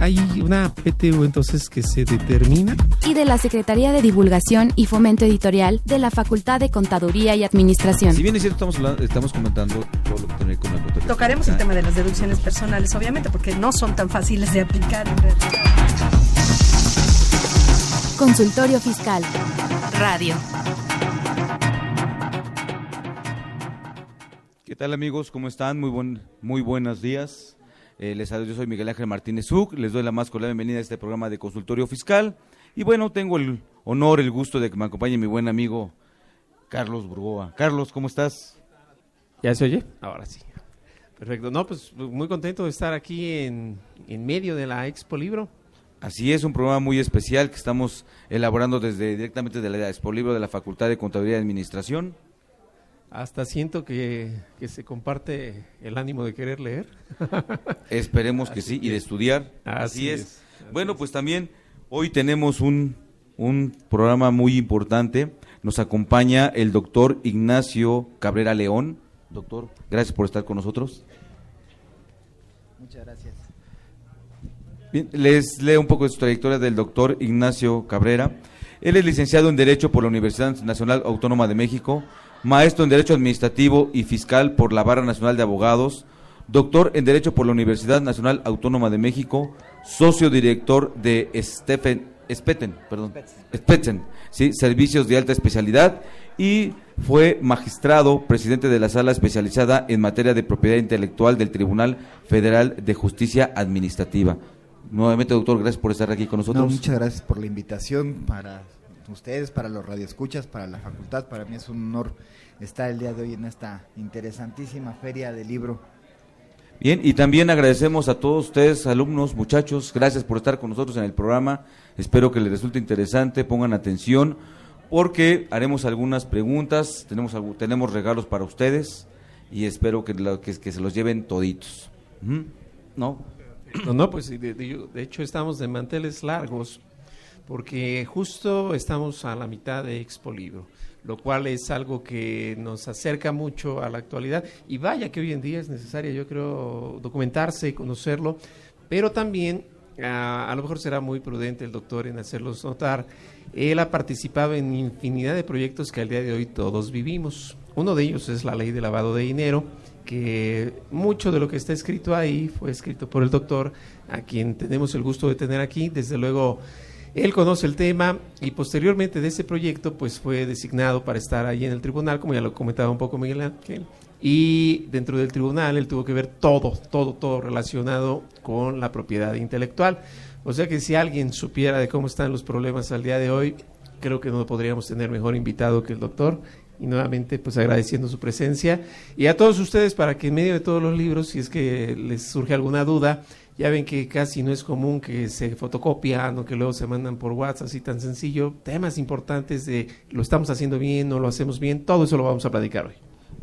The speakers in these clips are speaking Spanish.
Hay una PTU entonces que se determina. y de la Secretaría de Divulgación y Fomento Editorial de la Facultad de Contaduría y Administración. Si bien es cierto, estamos, hablando- estamos comentando todo lo que tiene con la contabilidad. Tocaremos el tema de las deducciones personales, obviamente, porque no son tan fáciles de aplicar en realidad. Consultorio Fiscal. Radio. ¿Qué tal amigos? ¿Cómo están? Muy, buen, muy buenos días. Eh, les saludo, yo soy Miguel Ángel Martínez Uc. Les doy la más cordial bienvenida a este programa de consultorio fiscal. Y bueno, tengo el honor, el gusto de que me acompañe mi buen amigo Carlos Burgoa. Carlos, ¿cómo estás? ¿Ya se oye? Ahora sí. Perfecto. No, pues muy contento de estar aquí en, en medio de la Expo Libro. Así es, un programa muy especial que estamos elaborando desde directamente de la Expo Libro de la Facultad de Contabilidad y Administración. Hasta siento que, que se comparte el ánimo de querer leer. Esperemos que Así sí, y de estudiar. Así Así, es. es, así bueno, es. pues también hoy tenemos un, un programa muy importante. Nos acompaña el doctor Ignacio Cabrera León. Doctor, gracias por estar con nosotros. Muchas gracias. Bien, les leo un poco de su trayectoria del doctor Ignacio Cabrera. Él es licenciado en Derecho por la Universidad Nacional Autónoma de México, maestro en Derecho Administrativo y Fiscal por la Barra Nacional de Abogados, doctor en Derecho por la Universidad Nacional Autónoma de México, socio director de Stephen, Speten, perdón, Spetzen, sí, Servicios de Alta Especialidad y fue magistrado, presidente de la Sala Especializada en Materia de Propiedad Intelectual del Tribunal Federal de Justicia Administrativa. Nuevamente, doctor, gracias por estar aquí con nosotros. No, muchas gracias por la invitación para ustedes, para los radioescuchas, para la facultad. Para mí es un honor estar el día de hoy en esta interesantísima feria de libro. Bien, y también agradecemos a todos ustedes, alumnos, muchachos, gracias por estar con nosotros en el programa. Espero que les resulte interesante, pongan atención, porque haremos algunas preguntas, tenemos, tenemos regalos para ustedes y espero que, lo- que, que se los lleven toditos. Ujú. ¿No? No, no, pues de, de- de hecho estamos de manteles largos porque justo estamos a la mitad de Expo Libro, lo cual es algo que nos acerca mucho a la actualidad y vaya que hoy en día es necesario, yo creo, documentarse y conocerlo, pero también a, a lo mejor será muy prudente el doctor en hacerlos notar. Él ha participado en infinidad de proyectos que al día de hoy todos vivimos. Uno de ellos es la ley de lavado de dinero, que mucho de lo que está escrito ahí fue escrito por el doctor, a quien tenemos el gusto de tener aquí. Desde luego, él conoce el tema y posteriormente de ese proyecto, pues fue designado para estar ahí en el tribunal, como ya lo comentaba un poco Miguel Ángel. Y dentro del tribunal él tuvo que ver todo, todo, todo relacionado con la propiedad intelectual. O sea que si alguien supiera de cómo están los problemas al día de hoy, creo que no podríamos tener mejor invitado que el doctor. Y nuevamente, pues agradeciendo su presencia. Y a todos ustedes, para que en medio de todos los libros, si es que les surge alguna duda, ya ven que casi no es común que se fotocopian o que luego se mandan por WhatsApp, así tan sencillo. Temas importantes de lo estamos haciendo bien, no lo hacemos bien, todo eso lo vamos a platicar hoy.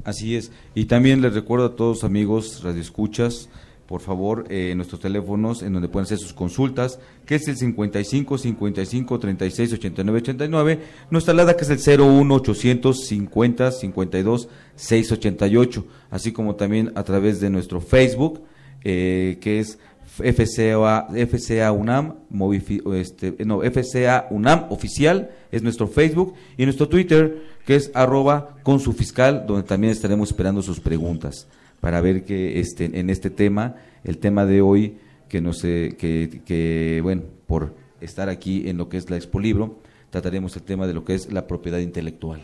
Así es. Y también les recuerdo a todos amigos radioescuchas, por favor, eh, nuestros teléfonos en donde pueden hacer sus consultas, que es el 55 55 36 89 89, nuestra alada que es el 01 800 50 52 688, así como también a través de nuestro Facebook, eh, que es FCA, FCA UNAM, movifi- este, no, FCA UNAM oficial, es nuestro Facebook, y nuestro Twitter, que es arroba con su fiscal, donde también estaremos esperando sus preguntas para ver que este, en este tema, el tema de hoy, que no sé, que, que, bueno, por estar aquí en lo que es la Expo Libro, trataremos el tema de lo que es la propiedad intelectual.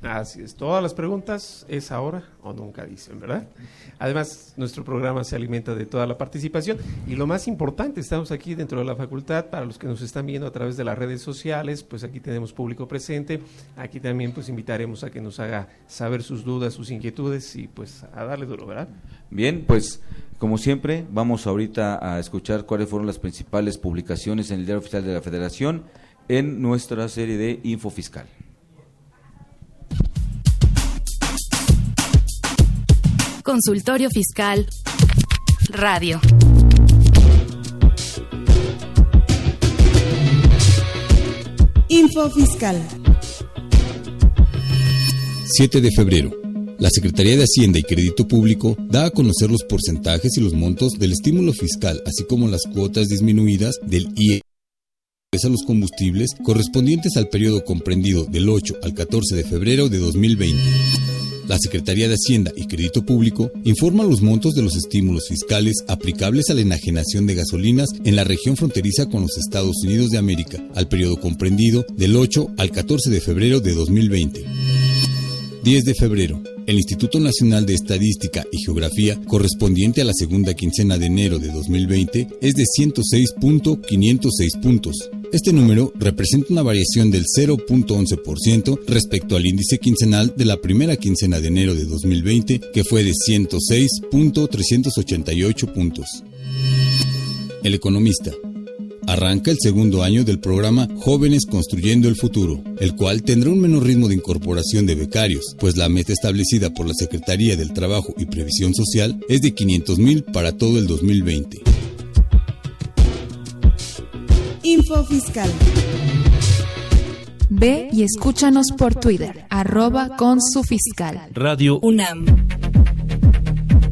Así es, todas las preguntas es ahora o nunca dicen, ¿verdad? Además, nuestro programa se alimenta de toda la participación y lo más importante, estamos aquí dentro de la facultad, para los que nos están viendo a través de las redes sociales, pues aquí tenemos público presente, aquí también pues invitaremos a que nos haga saber sus dudas, sus inquietudes y pues a darle duro, ¿verdad? Bien, pues como siempre, vamos ahorita a escuchar cuáles fueron las principales publicaciones en el Diario Oficial de la Federación en nuestra serie de Info Fiscal. Consultorio Fiscal Radio. Info Fiscal. 7 de febrero. La Secretaría de Hacienda y Crédito Público da a conocer los porcentajes y los montos del estímulo fiscal, así como las cuotas disminuidas del IE a los combustibles correspondientes al periodo comprendido del 8 al 14 de febrero de 2020. La Secretaría de Hacienda y Crédito Público informa los montos de los estímulos fiscales aplicables a la enajenación de gasolinas en la región fronteriza con los Estados Unidos de América, al periodo comprendido del 8 al 14 de febrero de 2020. 10 de febrero. El Instituto Nacional de Estadística y Geografía, correspondiente a la segunda quincena de enero de 2020, es de 106.506 puntos. Este número representa una variación del 0.11% respecto al índice quincenal de la primera quincena de enero de 2020, que fue de 106.388 puntos. El economista. Arranca el segundo año del programa Jóvenes Construyendo el Futuro, el cual tendrá un menor ritmo de incorporación de becarios, pues la meta establecida por la Secretaría del Trabajo y Previsión Social es de 500.000 para todo el 2020. Info Fiscal. Ve y escúchanos por Twitter, arroba con su fiscal. Radio UNAM.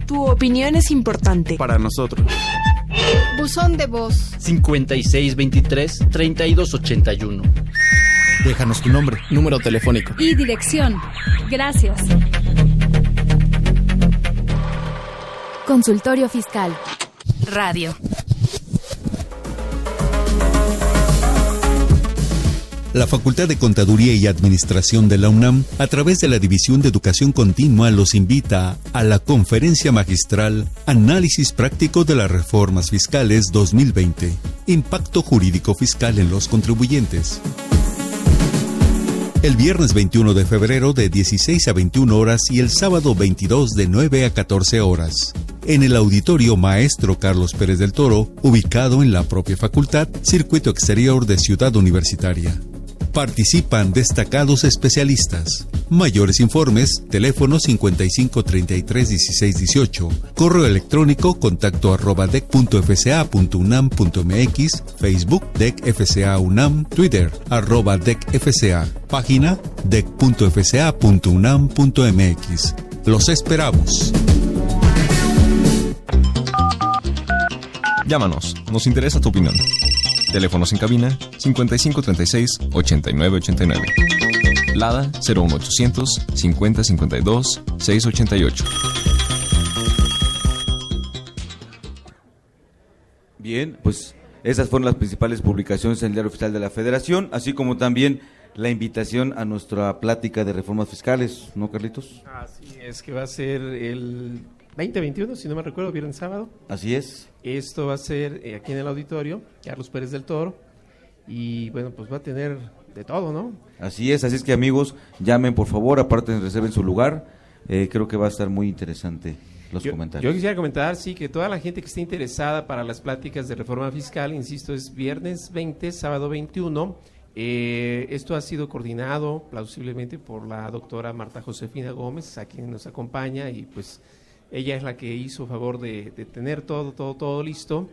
Tu opinión es importante. para nosotros. Buzón de voz. 5623-3281. Déjanos tu nombre. Número telefónico. Y dirección. Gracias. Consultorio Fiscal Radio. La Facultad de Contaduría y Administración de la UNAM, a través de la División de Educación Continua, los invita a la conferencia magistral Análisis Práctico de las Reformas Fiscales 2020. Impacto jurídico fiscal en los contribuyentes. El viernes 21 de febrero de 16 a 21 horas y el sábado 22 de 9 a 14 horas. En el auditorio Maestro Carlos Pérez del Toro, ubicado en la propia facultad, Circuito Exterior de Ciudad Universitaria. Participan destacados especialistas. Mayores informes, teléfono 55 33 16 18, correo electrónico contacto arroba dec.fca.unam.mx, Facebook DECFCA UNAM, Twitter arroba página dec.fca.unam.mx. Los esperamos. Llámanos, nos interesa tu opinión. Teléfonos en cabina 5536 8989. Lada 01800 5052 688. Bien, pues esas fueron las principales publicaciones en el Diario Oficial de la Federación, así como también la invitación a nuestra plática de reformas fiscales, ¿no, Carlitos? Así es que va a ser el 2021, si no me recuerdo, viernes sábado. Así es. Esto va a ser eh, aquí en el auditorio, Carlos Pérez del Toro. Y bueno, pues va a tener de todo, ¿no? Así es, así es que amigos, llamen por favor, aparte reserven su lugar. Eh, creo que va a estar muy interesante los yo, comentarios. Yo quisiera comentar, sí, que toda la gente que esté interesada para las pláticas de reforma fiscal, insisto, es viernes 20, sábado 21. Eh, esto ha sido coordinado plausiblemente por la doctora Marta Josefina Gómez, a quien nos acompaña y pues ella es la que hizo favor de, de tener todo, todo, todo listo.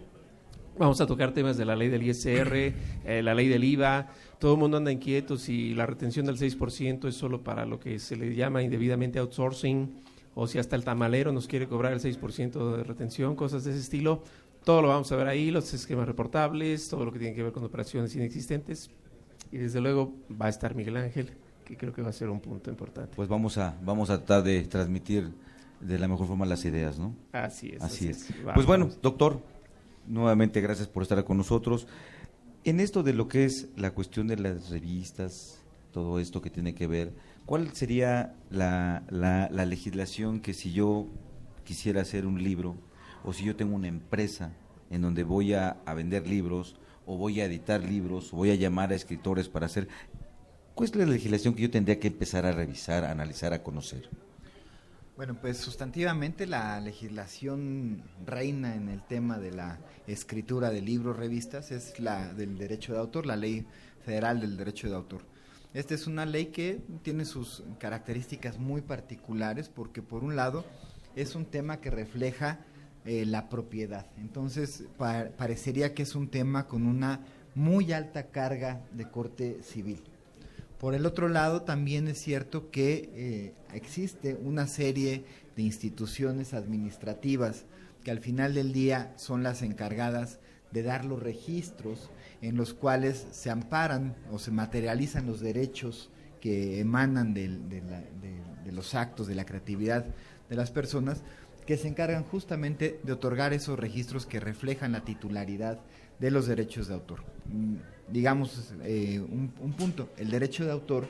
Vamos a tocar temas de la ley del ISR, eh, la ley del IVA. Todo el mundo anda inquieto si la retención del 6% es solo para lo que se le llama indebidamente outsourcing o si hasta el tamalero nos quiere cobrar el 6% de retención, cosas de ese estilo. Todo lo vamos a ver ahí, los esquemas reportables, todo lo que tiene que ver con operaciones inexistentes. Y desde luego va a estar Miguel Ángel, que creo que va a ser un punto importante. Pues vamos a, vamos a tratar de transmitir de la mejor forma las ideas, ¿no? Así es. Así, así es. pues bueno, doctor, nuevamente gracias por estar con nosotros. En esto de lo que es la cuestión de las revistas, todo esto que tiene que ver ¿Cuál sería la, la, la legislación que si yo quisiera hacer un libro o si yo tengo una empresa en donde voy a, a vender libros o voy a editar libros o voy a llamar a escritores para hacer... ¿Cuál es la legislación que yo tendría que empezar a revisar, a analizar, a conocer? Bueno, pues sustantivamente la legislación reina en el tema de la escritura de libros, revistas, es la del derecho de autor, la ley federal del derecho de autor. Esta es una ley que tiene sus características muy particulares porque por un lado es un tema que refleja eh, la propiedad. Entonces parecería que es un tema con una muy alta carga de corte civil. Por el otro lado, también es cierto que eh, existe una serie de instituciones administrativas que al final del día son las encargadas de dar los registros en los cuales se amparan o se materializan los derechos que emanan de, los actos, de la creatividad de las personas, que se encargan justamente de otorgar esos registros que reflejan la titularidad de los derechos de autor. Mm, digamos eh, un, punto, el derecho de autor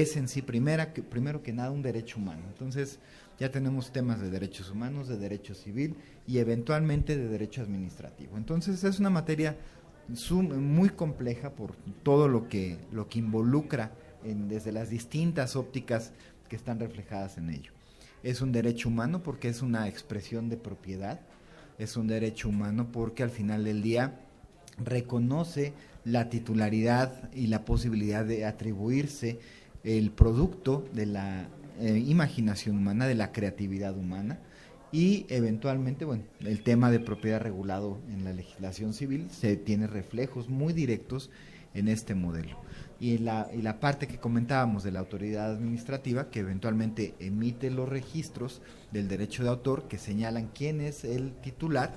es en sí primera, primero que nada un derecho humano. Entonces ya tenemos temas de derechos humanos, de derecho civil y eventualmente de derecho administrativo. Entonces es una materia muy compleja por todo lo que, lo que involucra desde las distintas ópticas que están reflejadas en ello. Es un derecho humano porque es una expresión de propiedad, es un derecho humano porque al final del día reconoce la titularidad y la posibilidad de atribuirse el producto de la eh, imaginación humana, de la creatividad humana y eventualmente, bueno, el tema de propiedad regulado en la legislación civil se tiene reflejos muy directos en este modelo. Y la, y la parte que comentábamos de la autoridad administrativa, que eventualmente emite los registros del derecho de autor que señalan quién es el titular,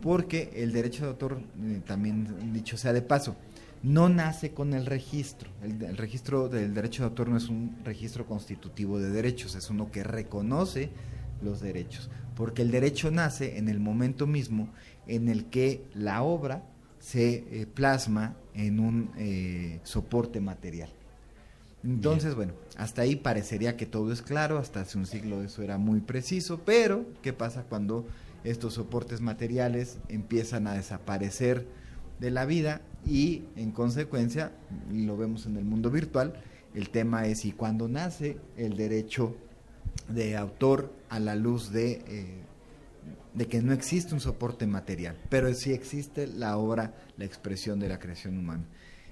porque el derecho de autor, eh, también dicho sea de paso, no nace con el registro. El, registro del derecho de autor no es un registro constitutivo de derechos, es uno que reconoce los derechos, porque el derecho nace en el momento mismo en el que la obra se eh, plasma en un eh, soporte material. Entonces, bueno, hasta ahí parecería que todo es claro, hasta hace un siglo eso era muy preciso, pero ¿qué pasa cuando estos soportes materiales empiezan a desaparecer de la vida y en consecuencia, lo vemos en el mundo virtual, el tema es y cuando nace el derecho de autor a la luz de, eh, de que no existe un soporte material, pero sí existe la obra, la expresión de la creación humana.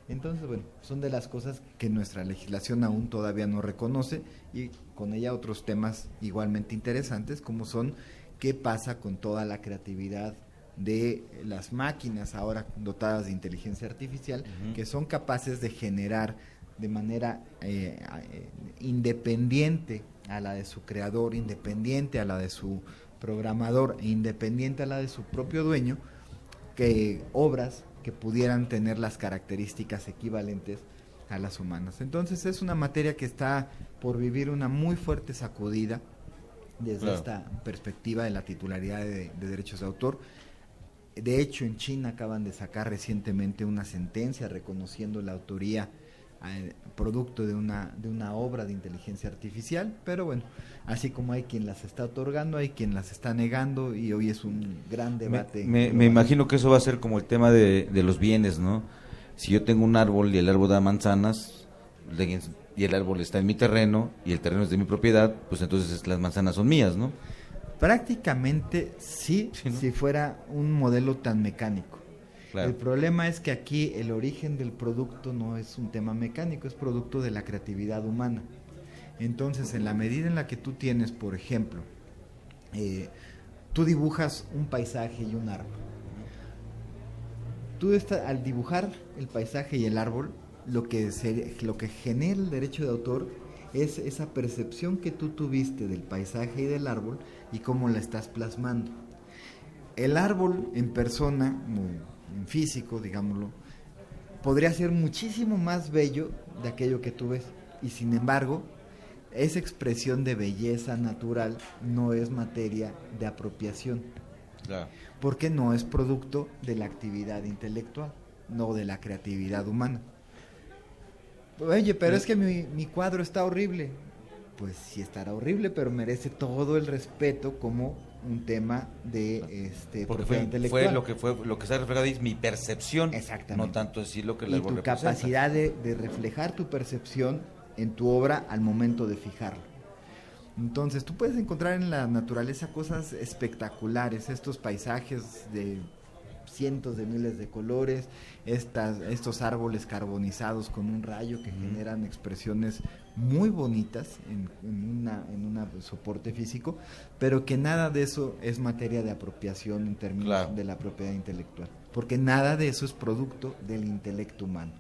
Entonces, bueno, son de las cosas que nuestra legislación aún todavía no reconoce y con ella otros temas igualmente interesantes como son qué pasa con toda la creatividad de las máquinas ahora dotadas de inteligencia artificial que son capaces de generar de manera eh, eh, independiente a la de su creador, independiente a la de su programador, independiente a la de su propio dueño, que obras que pudieran tener las características equivalentes a las humanas. Entonces es una materia que está por vivir una muy fuerte sacudida desde esta perspectiva de la titularidad de, derechos de autor. De hecho, en China acaban de sacar recientemente una sentencia reconociendo la autoría eh, producto de una, de una obra de inteligencia artificial, pero bueno, así como hay quien las está otorgando, hay quien las está negando y hoy es un gran debate. Me, me, imagino que eso va a ser como el tema de, de los bienes, ¿no? Si yo tengo un árbol y el árbol da manzanas, y el árbol está en mi terreno y el terreno es de mi propiedad, pues entonces las manzanas son mías, ¿no? Prácticamente sí, si fuera un modelo tan mecánico. El problema es que aquí el origen del producto no es un tema mecánico, es producto de la creatividad humana. Entonces, en la medida en la que tú tienes, por ejemplo, eh, tú dibujas un paisaje y un árbol. Tú al dibujar el paisaje y el árbol, lo que, lo que genera el derecho de autor es esa percepción que tú tuviste del paisaje y del árbol y cómo la estás plasmando. El árbol en persona, en físico, digámoslo, podría ser muchísimo más bello de aquello que tú ves. Y sin embargo, esa expresión de belleza natural no es materia de apropiación. Porque no es producto de la actividad intelectual, no de la creatividad humana. Oye, pero es que mi, mi cuadro está horrible. Pues sí estará horrible, pero merece todo el respeto como un tema de este Porque fue, intelectual. fue lo que fue lo que está reflejado es mi percepción, Exactamente. no tanto decir lo que y la tu representa. capacidad de, de reflejar tu percepción en tu obra al momento de fijarlo. Entonces, tú puedes encontrar en la naturaleza cosas espectaculares, estos paisajes de cientos de miles de colores, estas, estos árboles carbonizados con un rayo que generan expresiones muy bonitas en, en una, en una soporte físico, pero que nada de eso es materia de apropiación en términos Claro. de la propiedad intelectual, porque nada de eso es producto del intelecto humano.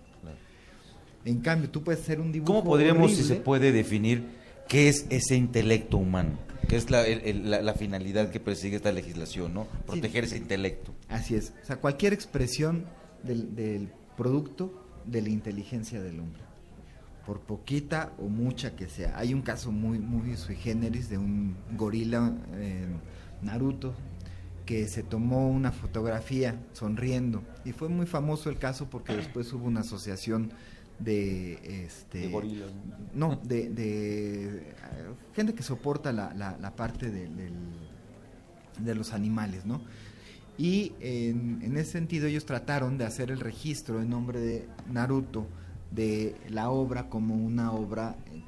En cambio, tú puedes hacer un dibujo. ¿Cómo podríamos, si se puede, definir qué es ese intelecto humano? ¿Qué es la, el- el- la- la finalidad que persigue esta legislación, no? Proteger ese intelecto. Así es. O sea, cualquier expresión del, del producto de la inteligencia del hombre. Por poquita o mucha que sea. Hay un caso muy, muy sui generis de un gorila eh, Naruto que se tomó una fotografía sonriendo. Y fue muy famoso el caso porque después hubo una asociación de este De gorilas, no de, de, eh, gente que soporta la, la- la parte de, de los animales no y en, en ese sentido ellos trataron de hacer el registro en nombre de Naruto de la obra como una obra eh,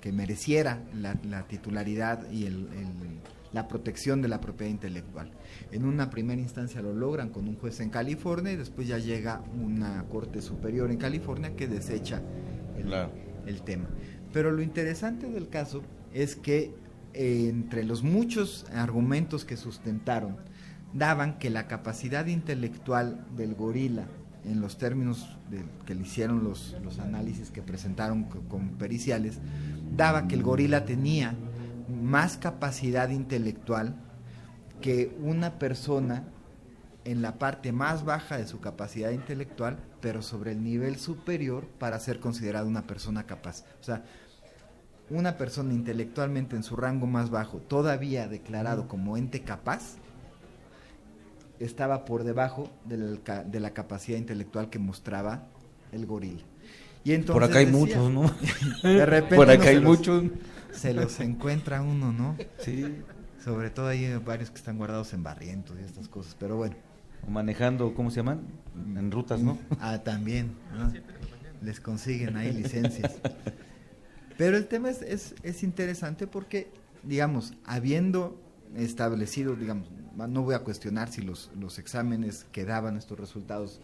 que mereciera la, la titularidad y el- el- la protección de la propiedad intelectual. En una primera instancia lo logran con un juez en California y después ya llega una corte superior en California que desecha el, Claro. el tema. Pero lo interesante del caso es que eh, entre los muchos argumentos que sustentaron, daban que la capacidad intelectual del gorila, en los términos de- que le hicieron los, los análisis que presentaron co- con periciales, daba que el gorila tenía más capacidad intelectual que una persona en la parte más baja de su capacidad intelectual, pero sobre el nivel superior para ser considerada una persona capaz. O sea, una persona intelectualmente en su rango más bajo, todavía declarado como ente capaz, estaba por debajo de la, de la capacidad intelectual que mostraba el gorila. Y entonces Por acá hay decía- muchos, ¿no? De repente Por acá se hay los- muchos. Se los encuentra uno, ¿no? Sí. Sobre todo hay varios que están guardados en barrientos y estas cosas, pero bueno. O manejando, ¿cómo se llaman? En rutas, ¿no? Ah, también. ¿no? Les consiguen ahí licencias. Pero el tema es, es, es interesante porque, digamos, habiendo establecido, digamos, no voy a cuestionar si los, los exámenes que daban estos resultados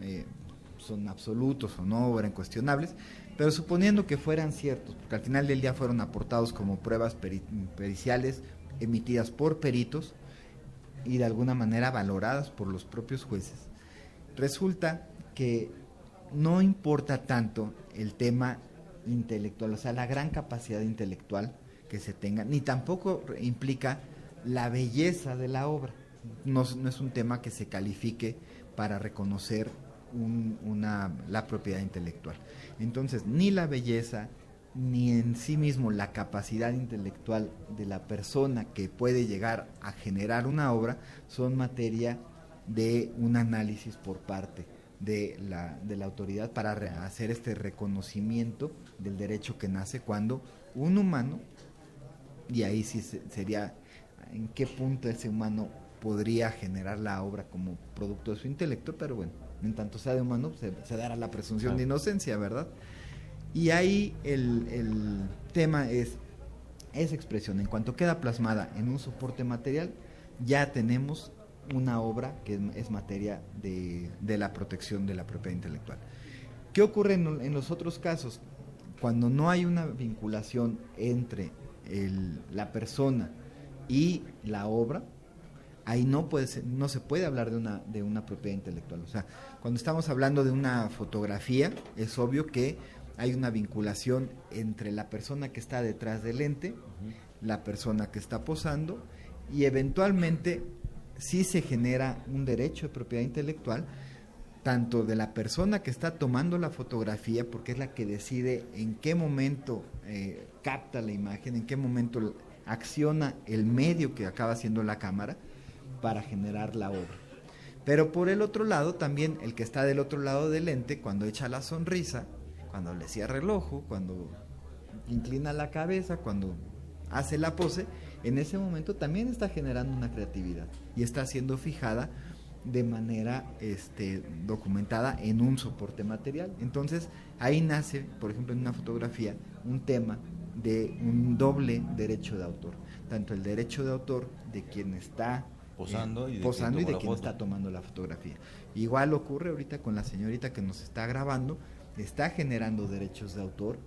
eh, son absolutos o no, o eran cuestionables, pero suponiendo que fueran ciertos, porque al final del día fueron aportados como pruebas peri- periciales emitidas por peritos y de alguna manera valoradas por los propios jueces, resulta que no importa tanto el tema intelectual, o sea, la gran capacidad intelectual que se tenga, ni tampoco implica la belleza de la obra. No, no es un tema que se califique para reconocer un- una, la propiedad intelectual. Entonces, ni la belleza, ni en sí mismo la capacidad intelectual de la persona que puede llegar a generar una obra son materia de un análisis por parte de la, de la autoridad para hacer este reconocimiento del derecho que nace cuando un humano, y ahí sí se- sería en qué punto ese humano podría generar la obra como producto de su intelecto, pero bueno, en tanto sea de humano, se, se dará la presunción de inocencia, ¿verdad? Y ahí el, el tema es esa expresión, en cuanto queda plasmada en un soporte material, ya tenemos una obra que es, materia de, de la protección de la propiedad intelectual. ¿Qué ocurre en, en los otros casos? Cuando no hay una vinculación entre el- la persona y la obra, ahí no puede ser- no se puede hablar de una de una propiedad intelectual. O sea, cuando estamos hablando de una fotografía, es obvio que hay una vinculación entre la persona que está detrás del lente, la persona que está posando y eventualmente sí se genera un derecho de propiedad intelectual tanto de la persona que está tomando la fotografía, porque es la que decide en qué momento eh, capta la imagen, en qué momento acciona el medio que acaba siendo la cámara para generar la obra. Pero por el otro lado, también el que está del otro lado del lente, cuando echa la sonrisa, cuando le cierra el ojo, cuando inclina la cabeza, cuando hace la pose, en ese momento también está generando una creatividad y está siendo fijada de manera este, documentada en un soporte material. Entonces ahí nace, por ejemplo, en una fotografía, un tema de un doble derecho de autor, tanto el derecho de autor de quien está posando y de posando quien, y de quien está tomando la fotografía. Igual ocurre ahorita con la señorita que nos está grabando, está generando derechos de autor.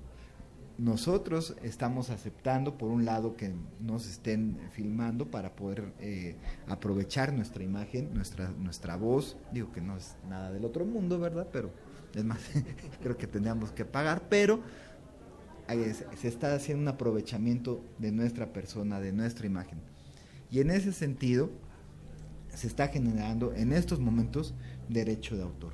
Nosotros estamos aceptando, por un lado, que nos estén filmando para poder eh, aprovechar nuestra imagen, nuestra, nuestra voz. Digo que no es nada del otro mundo, ¿verdad? Pero es más, creo que tendríamos que pagar, pero se está haciendo un aprovechamiento de nuestra persona, de nuestra imagen. Y en ese sentido, se está generando en estos momentos derecho de autor.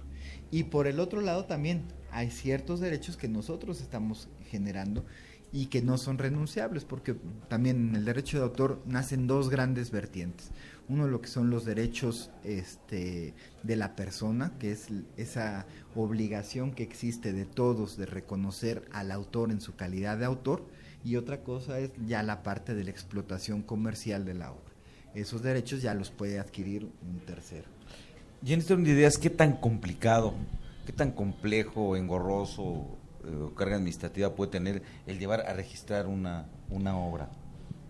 Y por el otro lado también hay ciertos derechos que nosotros estamos generando y que no son renunciables, porque también en el derecho de autor nacen dos grandes vertientes. Uno lo que son los derechos este, de la persona, que es esa obligación que existe de todos de reconocer al autor en su calidad de autor, y otra cosa es ya la parte de la explotación comercial de la obra. Esos derechos ya los puede adquirir un tercero. Esta ideas, ¿qué tan complicado, qué tan complejo, engorroso, eh, carga administrativa puede tener el llevar a registrar una, una obra?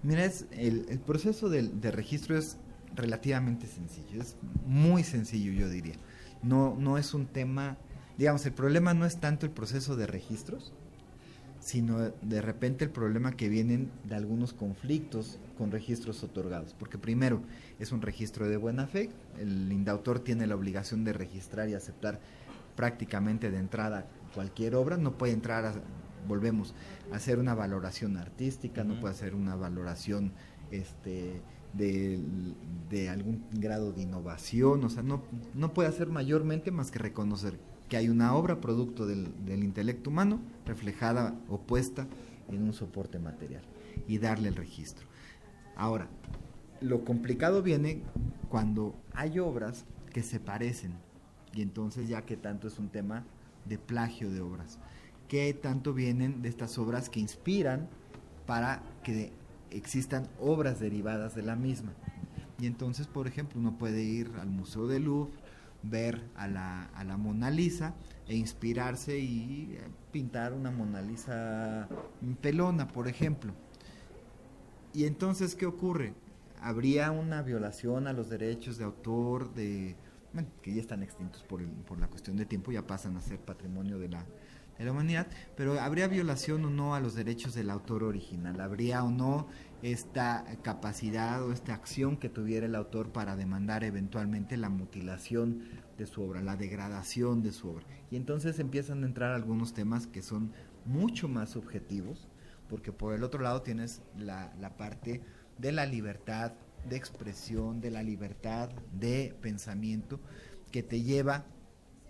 Mira, es, el, proceso de, de, registro es relativamente sencillo, es muy sencillo yo diría. No, no es un tema, digamos, el problema no es tanto el proceso de registros, sino de repente el problema que vienen de algunos conflictos con registros otorgados. Porque primero, es un registro de buena fe, el indautor tiene la obligación de registrar y aceptar prácticamente de entrada cualquier obra, no puede entrar, a, volvemos, a hacer una valoración artística, uh -huh. no puede hacer una valoración este, de, de, algún grado de innovación, o sea, no, no puede hacer mayormente más que reconocer que hay una obra producto del, del intelecto humano reflejada o puesta en un soporte material y darle el registro. Ahora, lo complicado viene cuando hay obras que se parecen y entonces ya que tanto es un tema de plagio de obras, que tanto vienen de estas obras que inspiran para que existan obras derivadas de la misma. Y entonces, por ejemplo, uno puede ir al Museo del Louvre, ver a la, a la Mona Lisa e inspirarse y pintar una Mona Lisa pelona, por ejemplo. Y entonces, ¿qué ocurre? Habría una violación a los derechos de autor, de, bueno, que ya están extintos por, por la cuestión de tiempo, ya pasan a ser patrimonio de la, de la humanidad, pero habría violación o no a los derechos del autor original, habría o no esta capacidad o esta acción que tuviera el autor para demandar eventualmente la mutilación de su obra, la degradación de su obra. Y entonces empiezan a entrar algunos temas que son mucho más subjetivos, porque por el otro lado tienes la, la parte de la libertad de expresión, de la libertad de pensamiento, que te lleva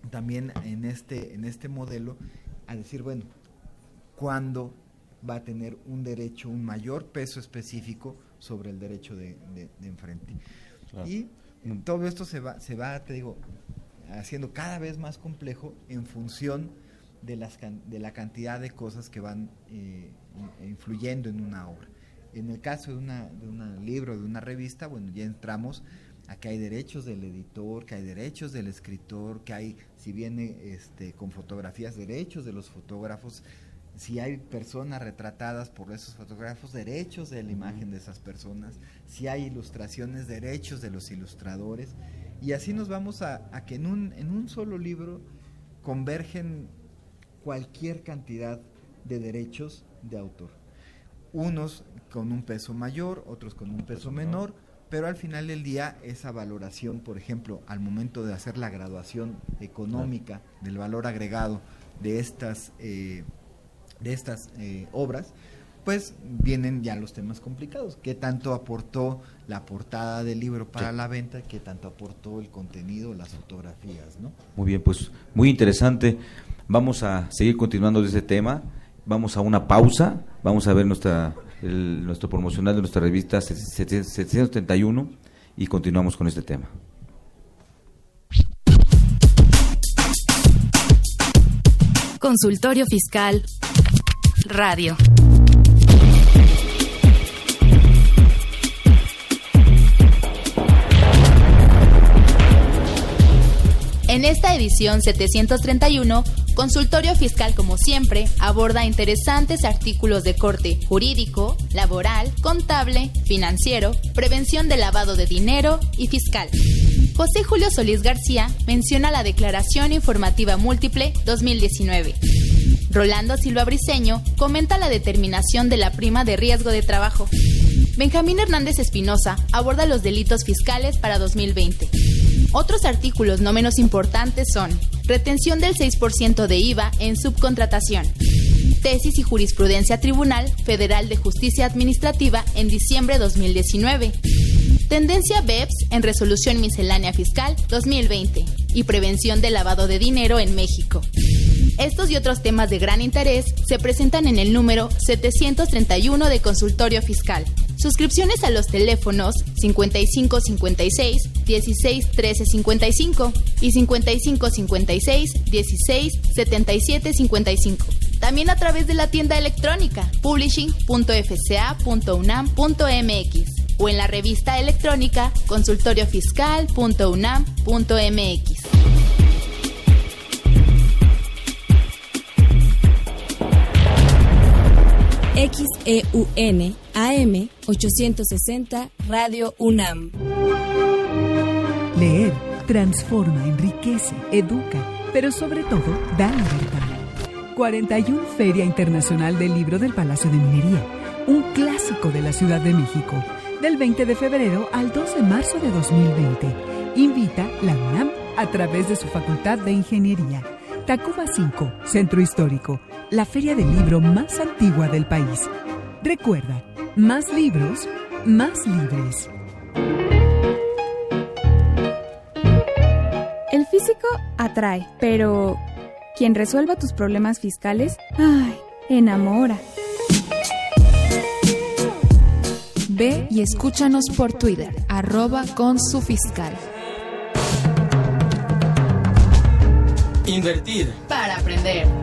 también en este, en este modelo a decir, bueno, ¿cuándo va a tener un derecho, un mayor peso específico sobre el derecho de, de, de enfrente? Claro. Y todo esto se va, se va, te digo, haciendo cada vez más complejo en función de, las, de la cantidad de cosas que van eh, influyendo en una obra. En el caso de, una, de un libro, de una revista, bueno, ya entramos a que hay derechos del editor, que hay derechos del escritor, que hay, si viene este, con fotografías, derechos de los fotógrafos, si hay personas retratadas por esos fotógrafos, derechos de la imagen de esas personas, si hay ilustraciones, derechos de los ilustradores, y así nos vamos a, a que en un, en un solo libro convergen cualquier cantidad de derechos de autor. Unos con un peso mayor, otros con un peso menor, pero al final del día esa valoración, por ejemplo, al momento de hacer la graduación económica del valor agregado de estas, eh, de estas eh, obras, pues vienen ya los temas complicados. ¿Qué tanto aportó la portada del libro para sí. la venta? ¿Qué tanto aportó el contenido, las fotografías? ¿no? Muy bien, pues muy interesante. Vamos a seguir continuando de ese tema. Vamos a una pausa. Vamos a ver nuestra nuestro promocional de nuestra revista 731 y continuamos con este tema. Consultorio Fiscal Radio. En esta edición 731, Consultorio Fiscal, como siempre, aborda interesantes artículos de corte jurídico, laboral, contable, financiero, prevención de lavado de dinero y fiscal. José Julio Solís García menciona la Declaración Informativa Múltiple 2019. Rolando Silva Briceño comenta la determinación de la prima de riesgo de trabajo. Benjamín Hernández Espinosa aborda los delitos fiscales para 2020. Otros artículos no menos importantes son retención del 6% de IVA en subcontratación, tesis y jurisprudencia Tribunal Federal de Justicia Administrativa en diciembre 2019, tendencia BEPS en resolución miscelánea fiscal 2020 y prevención del lavado de dinero en México. Estos y otros temas de gran interés se presentan en el número 731 de Consultorio Fiscal. Suscripciones a los teléfonos 5556 16 13 55 y 5556 16 77 55. También a través de la tienda electrónica publishing.fca.unam.mx o en la revista electrónica consultoriofiscal.unam.mx. XEUN AM 860 Radio UNAM. Leer transforma, enriquece, educa, pero sobre todo da libertad. 41 Feria Internacional del Libro del Palacio de Minería, un clásico de la Ciudad de México, del 20 de febrero al 2 de marzo de 2020. Invita la UNAM a través de su Facultad de Ingeniería. Tacuba 5, Centro Histórico, la feria del libro más antigua del país. Recuerda, más libros, más libres. El físico atrae, pero quien resuelva tus problemas fiscales, ay, enamora. Ve y escúchanos por Twitter, arroba con su fiscal. Invertir. Para aprender.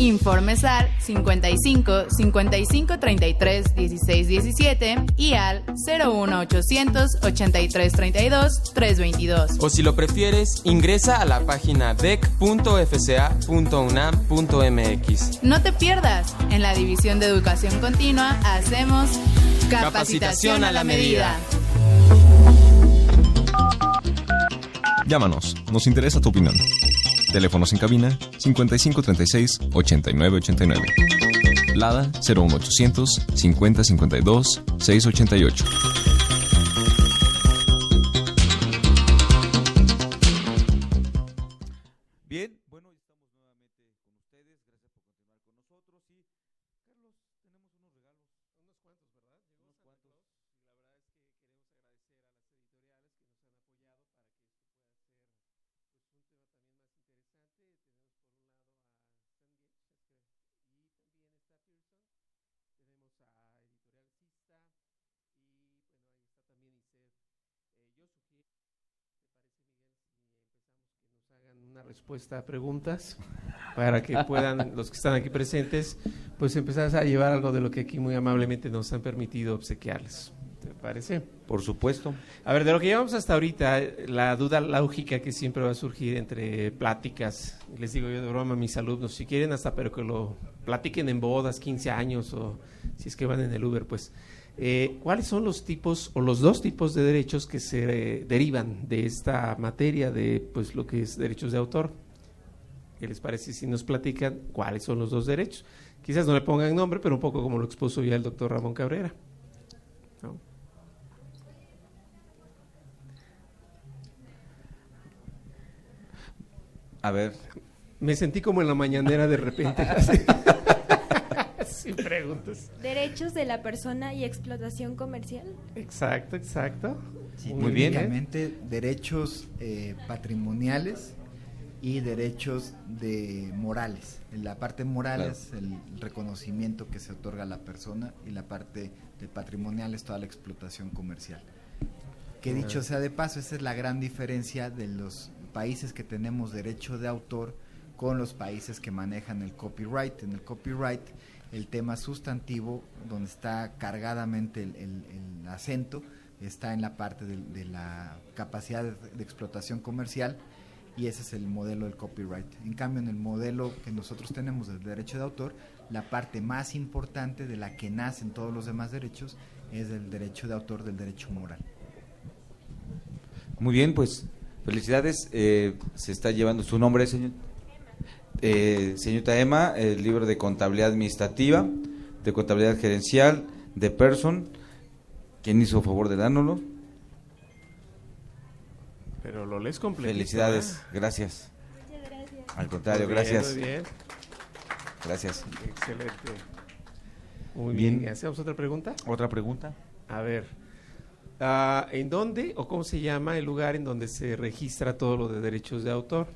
Informes al 55 55 33 16 17 y al 01 800 83 32 322. O si lo prefieres, ingresa a la página dec.fca.unam.mx. No te pierdas, en la División de Educación Continua hacemos capacitación, a la medida. Llámanos, nos interesa tu opinión. Teléfonos en cabina 5536 8989. Lada 01800 5052 688. Respuesta a preguntas para que puedan los que están aquí presentes pues empezar a llevar algo de lo que aquí muy amablemente nos han permitido obsequiarles. ¿Te parece? Por supuesto. A ver, de lo que llevamos hasta ahorita, la duda lógica que siempre va a surgir entre pláticas, les digo yo de broma a mis alumnos, si quieren hasta pero que lo platiquen en bodas, 15 años o si es que van en el Uber, pues, eh, ¿cuáles son los tipos o los dos tipos de derechos que se eh, derivan de esta materia de pues lo que es derechos de autor? ¿Qué les parece si nos platican cuáles son los dos derechos? Quizás no le pongan nombre, pero un poco como lo expuso ya el doctor Ramón Cabrera. ¿no? A ver, Me sentí como en la mañanera de repente. Sin preguntas. Derechos de la persona y explotación comercial. Exacto, exacto. Muy bien. derechos eh, patrimoniales y derechos de morales. En la parte moral es el reconocimiento que se otorga a la persona y la parte de patrimonial es toda la explotación comercial. Que dicho sea de paso, esa es la gran diferencia de los países que tenemos derecho de autor con los países que manejan el copyright. En el copyright, el tema sustantivo, donde está cargadamente el, acento, está en la parte de, la capacidad de, explotación comercial y ese es el modelo del copyright. En cambio, en el modelo que nosotros tenemos del derecho de autor, la parte más importante de la que nacen todos los demás derechos es el derecho de autor del derecho moral. Muy bien, pues felicidades. Eh, se está llevando su nombre, señor. Eh, señorita Emma, el libro de contabilidad administrativa, de contabilidad gerencial, de Person. ¿Quién hizo favor de dárnoslo? Pero lo lees completo. Felicidades, gracias. Muchas gracias. Al contrario, gracias. Muy bien. Gracias. Excelente. Muy bien. ¿Hacemos otra pregunta? Otra pregunta. A ver. Ah, ¿En dónde o cómo se llama el lugar en donde se registra todo lo de derechos de autor?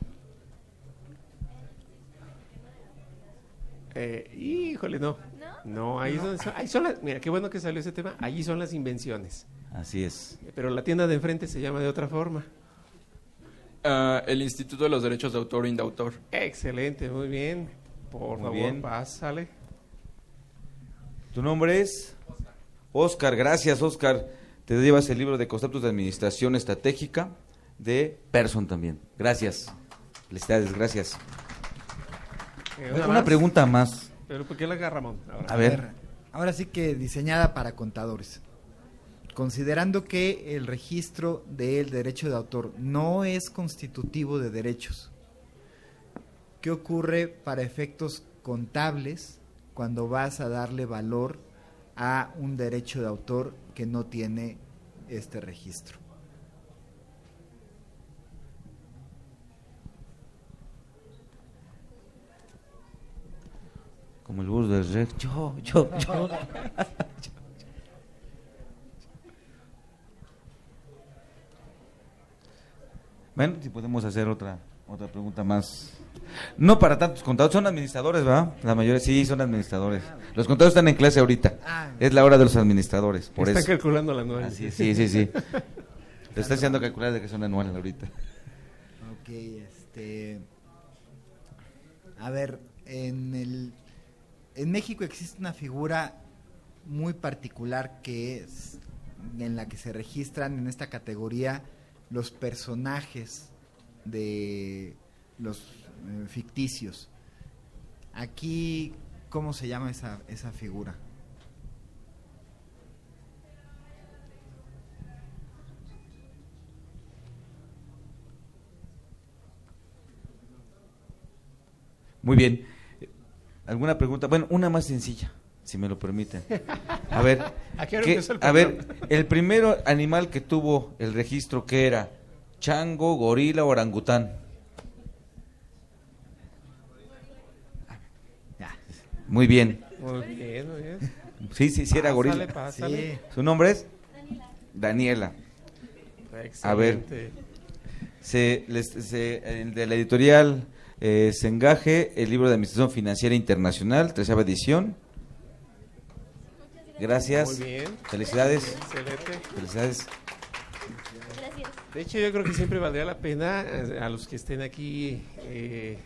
Eh, híjole, no. No, ahí, Son, las, mira, qué bueno que salió ese tema. Allí son las invenciones. Así es. Pero la tienda de enfrente se llama de otra forma. Ah, el Instituto de los Derechos de Autor e Indautor. Excelente, muy bien. Por favor, bien. pásale. ¿Tu nombre es? Oscar, gracias Oscar. Te llevas el libro de conceptos de administración estratégica de Person también. Gracias. Felicidades, gracias. Eh, una, pregunta más. ¿Pero por qué la agarra, Ramón? A ver. Ahora sí que diseñada para contadores. Considerando que el registro del derecho de autor no es constitutivo de derechos, ¿qué ocurre para efectos contables cuando vas a darle valor a un derecho de autor que no tiene este registro? Como el burro del rey. Yo, yo, yo. bueno, si podemos hacer otra otra pregunta más. No para tantos contadores, son administradores, ¿verdad? La mayoría sí son administradores. Los contadores están en clase ahorita. Ah. Es la hora de los administradores, por Están eso. calculando la anual. sí, sí, sí. Lo está haciendo calcular de que son anuales ahorita. Ok, este... A ver, en el en México existe una figura muy particular que es en la que se registran en esta categoría los personajes de los eh, ficticios. Aquí, ¿cómo se llama esa, esa figura? Muy bien. ¿Alguna pregunta? Bueno, una más sencilla, si me lo permiten. A ver, a ver, el primer animal que tuvo el registro, ¿qué era? ¿Chango, gorila o orangután? Muy bien. Muy bien, muy bien. Sí, sí, sí era gorila. ¿Su nombre es? Daniela. A ver, se, les, se, de la editorial eh, Sengaje, el libro de Administración Financiera Internacional, tercera edición. Gracias. Muy bien. Felicidades. Excelente. Felicidades. Gracias. De hecho, yo creo que siempre valdría la pena eh, a los que estén aquí, eh,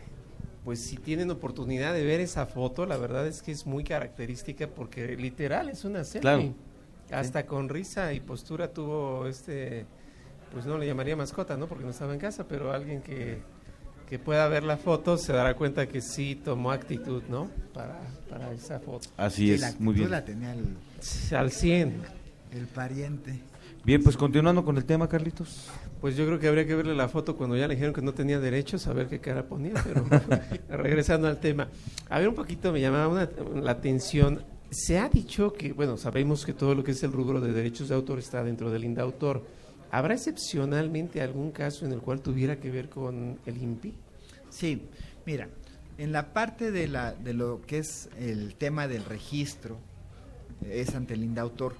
pues si tienen oportunidad de ver esa foto, la verdad es que es muy característica porque literal es una selfie. Hasta con risa y postura tuvo este, pues no le llamaría mascota, ¿no? Porque no estaba en casa, pero alguien que que pueda ver la foto se dará cuenta que sí tomó actitud, ¿no? Para, para esa foto. Así es, muy bien. la tenía el, al 100. El pariente. Bien, pues continuando con el tema, Carlitos. Pues yo creo que habría que verle la foto cuando ya le dijeron que no tenía derechos, a ver qué cara ponía, pero regresando al tema. A ver, un poquito me llamaba la atención. Se ha dicho que, bueno, sabemos que todo lo que es el rubro de derechos de autor está dentro del INDAUTOR ¿Habrá excepcionalmente algún caso en el cual tuviera que ver con el INPI? Sí, Mira, en la parte de, la, de lo que es el tema del registro, es ante el indautor.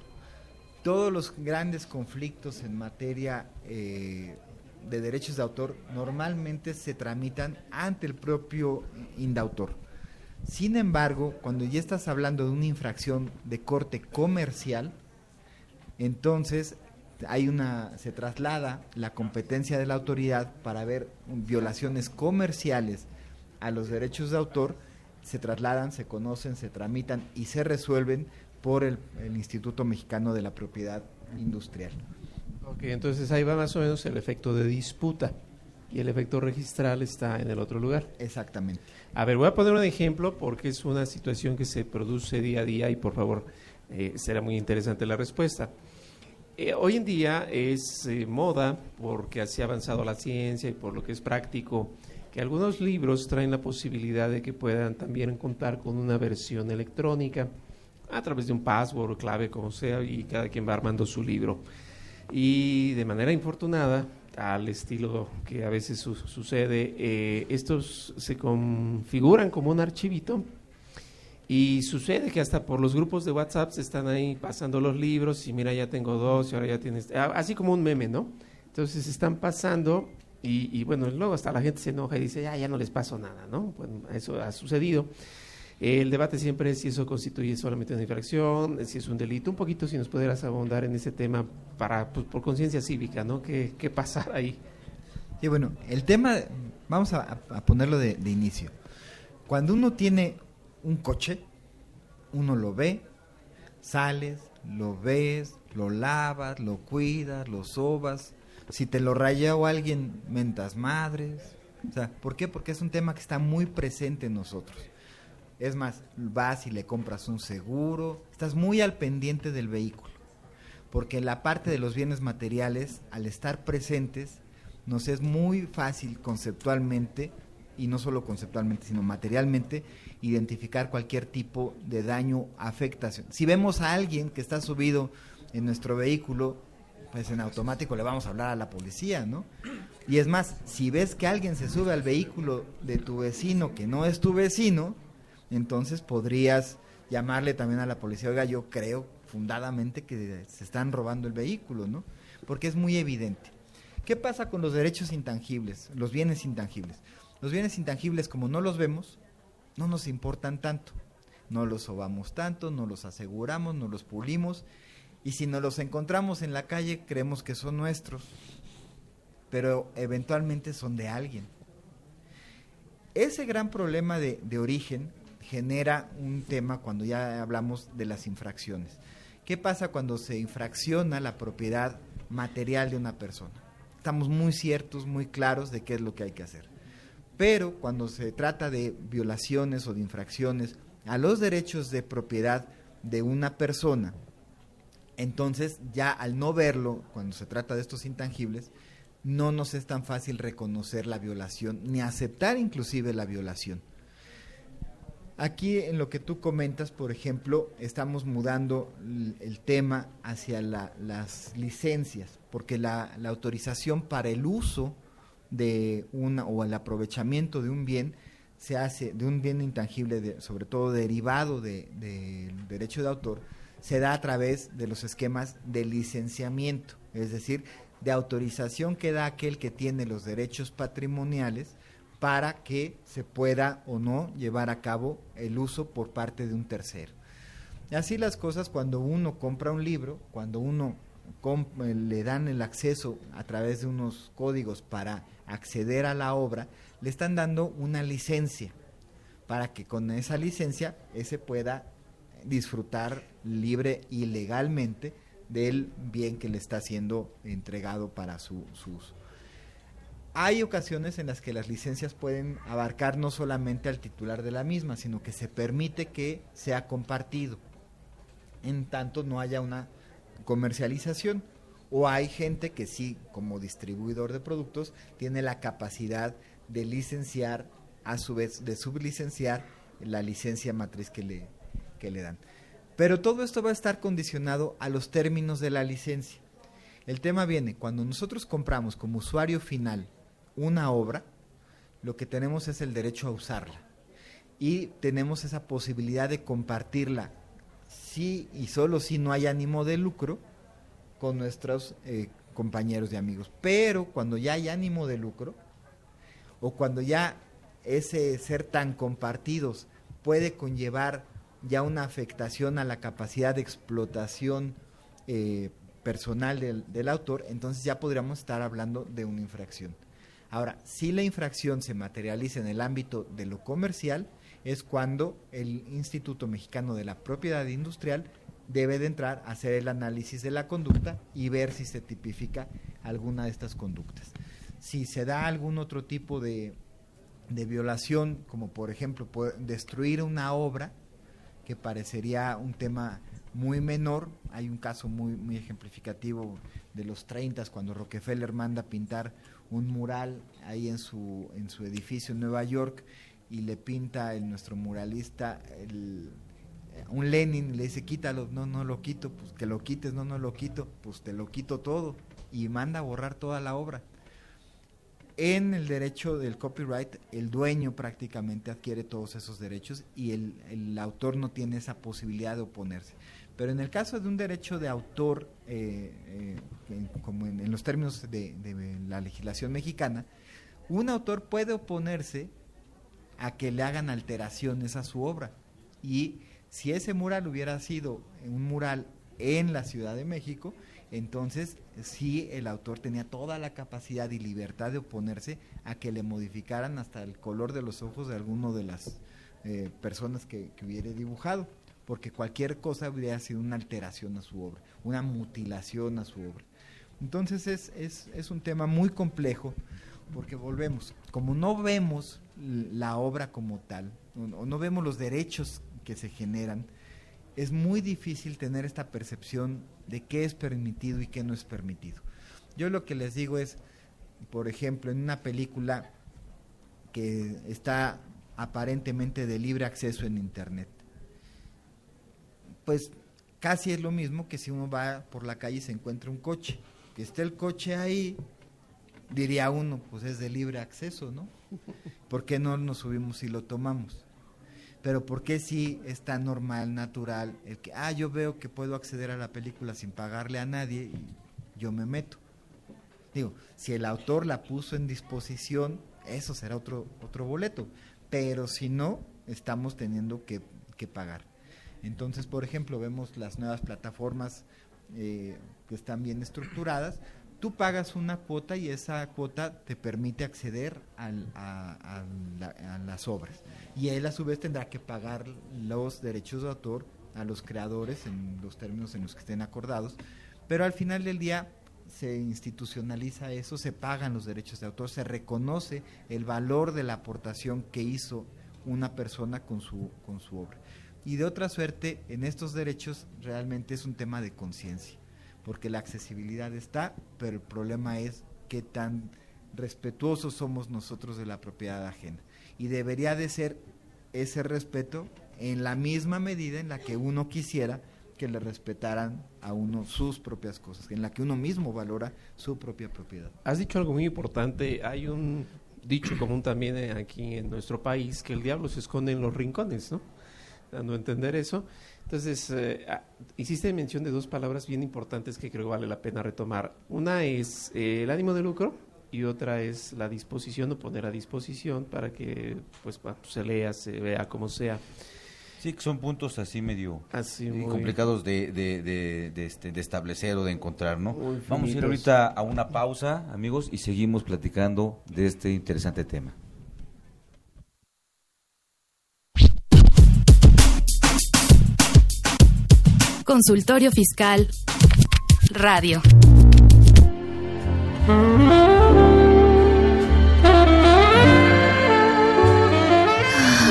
Todos los grandes conflictos en materia eh, de derechos de autor normalmente se tramitan ante el propio indautor. Sin embargo, cuando ya estás hablando de una infracción de corte comercial, entonces hay una se traslada la competencia de la autoridad para ver violaciones comerciales a los derechos de autor, se trasladan, se conocen, se tramitan y se resuelven por el, el Instituto Mexicano de la Propiedad Industrial. Ok, entonces ahí va más o menos el efecto de disputa y el efecto registral está en el otro lugar. Exactamente. A ver, voy a poner un ejemplo porque es una situación que se produce día a día y por favor eh, será muy interesante la respuesta. Eh, hoy en día es eh, moda, porque así ha avanzado la ciencia y por lo que es práctico, que algunos libros traen la posibilidad de que puedan también contar con una versión electrónica a través de un password, clave, como sea, y cada quien va armando su libro. Y de manera infortunada, al estilo que a veces su sucede, eh, estos se configuran como un archivito y sucede que hasta por los grupos de WhatsApp se están ahí pasando los libros y mira, ya tengo dos y ahora ya tienes, ah, así como un meme, ¿no? Entonces están pasando y, y, bueno, luego hasta la gente se enoja y dice, ya, ya no les paso nada, ¿no? Bueno, eso ha sucedido. El debate siempre es si eso constituye solamente una infracción, si es un delito. Un poquito si nos pudieras abundar en ese tema para pues, por conciencia cívica, ¿no? ¿Qué, ¿Qué pasa ahí? Sí, bueno, el tema, vamos a, ponerlo de inicio. Cuando uno tiene un coche, uno lo ve, sales, lo ves, lo lavas, lo cuidas, lo sobas. Si te lo rayó alguien, mentas madres. O sea, ¿por qué? Porque es un tema que está muy presente en nosotros. Es más, vas y le compras un seguro, estás muy al pendiente del vehículo. Porque la parte de los bienes materiales, al estar presentes, nos es muy fácil conceptualmente, y no solo conceptualmente, sino materialmente, identificar cualquier tipo de daño, afectación. Si vemos a alguien que está subido en nuestro vehículo, pues en automático le vamos a hablar a la policía, ¿no? Y es más, si ves que alguien se sube al vehículo de tu vecino que no es tu vecino, entonces podrías llamarle también a la policía, oiga, yo creo fundadamente que se están robando el vehículo, ¿no? Porque es muy evidente. ¿Qué pasa con los derechos intangibles, los bienes intangibles? Los bienes intangibles, como no los vemos, no nos importan tanto. No los sobamos tanto, no los aseguramos, no los pulimos. Y si nos los encontramos en la calle, creemos que son nuestros. Pero eventualmente son de alguien. Ese gran problema de, de origen genera un tema cuando ya hablamos de las infracciones. ¿Qué pasa cuando se infracciona la propiedad material de una persona? Estamos muy ciertos, muy claros de qué es lo que hay que hacer. Pero cuando se trata de violaciones o de infracciones a los derechos de propiedad de una persona, entonces ya al no verlo, cuando se trata de estos intangibles, no nos es tan fácil reconocer la violación ni aceptar inclusive la violación. Aquí en lo que tú comentas, por ejemplo, estamos mudando el tema hacia la, las licencias, porque la, la, autorización para el uso de una o el aprovechamiento de un bien se hace de un bien intangible, de, sobre todo derivado del de, de derecho de autor, se da a través de los esquemas de licenciamiento, es decir, de autorización que da aquel que tiene los derechos patrimoniales para que se pueda o no llevar a cabo el uso por parte de un tercero. Así las cosas cuando uno compra un libro, cuando uno le dan el acceso a través de unos códigos para acceder a la obra, le están dando una licencia para que con esa licencia ese pueda disfrutar libre y legalmente del bien que le está siendo entregado para su, su uso. Hay ocasiones en las que las licencias pueden abarcar no solamente al titular de la misma, sino que se permite que sea compartido, en tanto no haya una comercialización. O hay gente que sí, como distribuidor de productos, tiene la capacidad de licenciar, a su vez, de sublicenciar la licencia matriz que le, que le dan. Pero todo esto va a estar condicionado a los términos de la licencia. El tema viene, cuando nosotros compramos como usuario final una obra, lo que tenemos es el derecho a usarla. Y tenemos esa posibilidad de compartirla si y solo si no hay ánimo de lucro con nuestros eh, compañeros y amigos. Pero cuando ya hay ánimo de lucro, o cuando ya ese ser tan compartidos puede conllevar ya una afectación a la capacidad de explotación eh, personal del, del, autor, entonces ya podríamos estar hablando de una infracción. Ahora, si la infracción se materializa en el ámbito de lo comercial, es cuando el Instituto Mexicano de la Propiedad Industrial debe de entrar a hacer el análisis de la conducta y ver si se tipifica alguna de estas conductas. Si se da algún otro tipo de, de violación, como por ejemplo destruir una obra, que parecería un tema muy menor, hay un caso muy, muy ejemplificativo de los 30 cuando Rockefeller manda pintar un mural ahí en su, en su edificio en Nueva York y le pinta el, nuestro muralista el, un Lenin, le dice quítalo, no, no lo quito, pues que lo quites, no, no lo quito, pues te lo quito todo y manda a borrar toda la obra. En el derecho del copyright, el dueño prácticamente adquiere todos esos derechos y el, el autor no tiene esa posibilidad de oponerse. Pero en el caso de un derecho de autor, eh, eh, como en, los términos de, de la legislación mexicana, un autor puede oponerse a que le hagan alteraciones a su obra. Y si ese mural hubiera sido un mural en la Ciudad de México, entonces sí el autor tenía toda la capacidad y libertad de oponerse a que le modificaran hasta el color de los ojos de alguno de las eh, personas que, que, hubiera dibujado, porque cualquier cosa hubiera sido una alteración a su obra, una mutilación a su obra. Entonces es, es, es un tema muy complejo, porque volvemos, como no vemos la obra como tal, o no vemos los derechos que se generan, es muy difícil tener esta percepción de qué es permitido y qué no es permitido. Yo lo que les digo es, por ejemplo, en una película que está aparentemente de libre acceso en Internet, pues casi es lo mismo que si uno va por la calle y se encuentra un coche. Que esté el coche ahí, diría uno, pues es de libre acceso, ¿no? ¿Por qué no nos subimos y lo tomamos? Pero ¿por qué sí está normal, natural, el que, ah, yo veo que puedo acceder a la película sin pagarle a nadie y yo me meto? Digo, si el autor la puso en disposición, eso será otro, otro boleto. Pero si no, estamos teniendo que, que pagar. Entonces, por ejemplo, vemos las nuevas plataformas eh, que están bien estructuradas, tú pagas una cuota y esa cuota te permite acceder al, a, a, la, a, las obras. Y él a su vez tendrá que pagar los derechos de autor a los creadores en los términos en los que estén acordados, pero al final del día se institucionaliza eso, se pagan los derechos de autor, se reconoce el valor de la aportación que hizo una persona con su, con su obra. Y de otra suerte, en estos derechos realmente es un tema de conciencia porque la accesibilidad está, pero el problema es qué tan respetuosos somos nosotros de la propiedad ajena. Y debería de ser ese respeto en la misma medida en la que uno quisiera que le respetaran a uno sus propias cosas, en la que uno mismo valora su propia propiedad. Has dicho algo muy importante, hay un dicho común también aquí en nuestro país que el diablo se esconde en los rincones, ¿no? Dando a entender eso. Entonces, eh, hiciste mención de dos palabras bien importantes que creo que vale la pena retomar. Una es eh, el ánimo de lucro y otra es la disposición o poner a disposición para que pues se lea, se vea como sea. Sí, que son puntos así medio así muy complicados de, de, de, de, este, de establecer o de encontrar, ¿no? Vamos a ir ahorita a una pausa, amigos, y seguimos platicando de este interesante tema. Consultorio Fiscal Radio.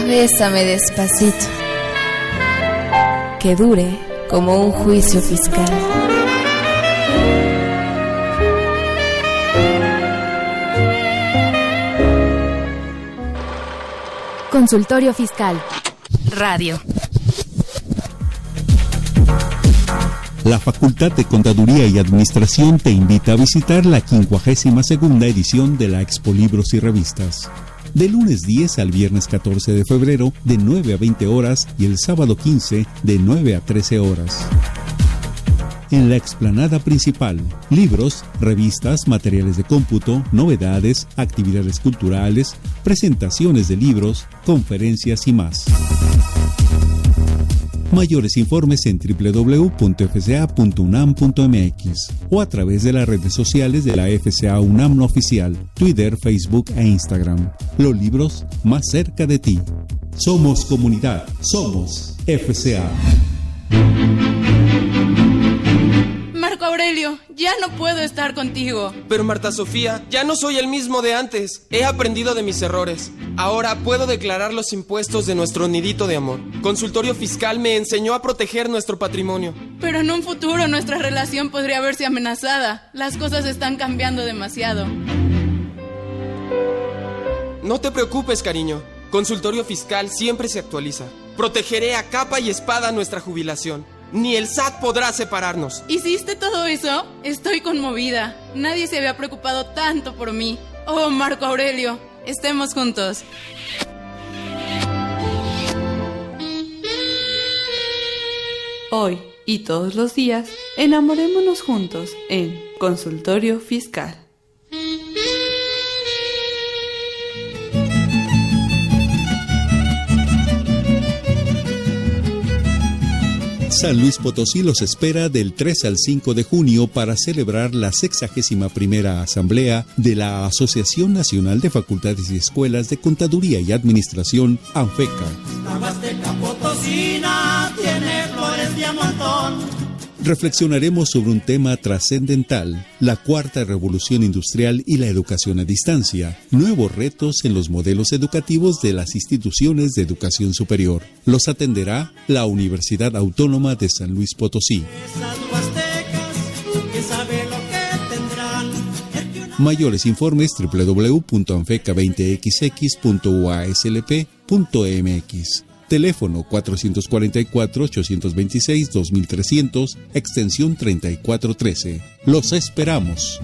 Bésame despacito. Que dure como un juicio fiscal. Consultorio Fiscal Radio. La Facultad de Contaduría y Administración te invita a visitar la 52 segunda edición de la Expo Libros y Revistas. de lunes 10 al viernes 14 de febrero de 9 a 20 horas y el sábado 15 de 9 a 13 horas en la explanada principal. Libros, revistas, materiales de cómputo, novedades, actividades culturales, presentaciones de libros, conferencias y más. Mayores informes en www.fca.unam.mx o a través de las redes sociales de la FCA UNAM oficial, Twitter, Facebook e Instagram. Los libros más cerca de ti. Somos comunidad, somos FCA. Marco Aurelio, ya no puedo estar contigo. Pero Marta Sofía, ya no soy el mismo de antes. He aprendido de mis errores. Ahora puedo declarar los impuestos de nuestro nidito de amor. Consultorio Fiscal me enseñó a proteger nuestro patrimonio. Pero en un futuro nuestra relación podría verse amenazada. Las cosas están cambiando demasiado. No te preocupes, cariño. Consultorio Fiscal siempre se actualiza. Protegeré a capa y espada nuestra jubilación. Ni el SAT podrá separarnos. ¿Hiciste todo eso? Estoy conmovida. Nadie se había preocupado tanto por mí. Oh, Marco Aurelio, estemos juntos. Hoy y todos los días, enamorémonos juntos en Consultorio Fiscal. San Luis Potosí los espera del 3 al 5 de junio para celebrar la 61 primera Asamblea de la Asociación Nacional de Facultades y Escuelas de Contaduría y Administración, ANFECA. La Potosina tiene. Reflexionaremos sobre un tema trascendental, la cuarta revolución industrial y la educación a distancia, nuevos retos en los modelos educativos de las instituciones de educación superior. Los atenderá la Universidad Autónoma de San Luis Potosí. Mayores informes www.anfeca20xx.uaslp.mx. Teléfono 444-826-2300, extensión 3413. Los esperamos.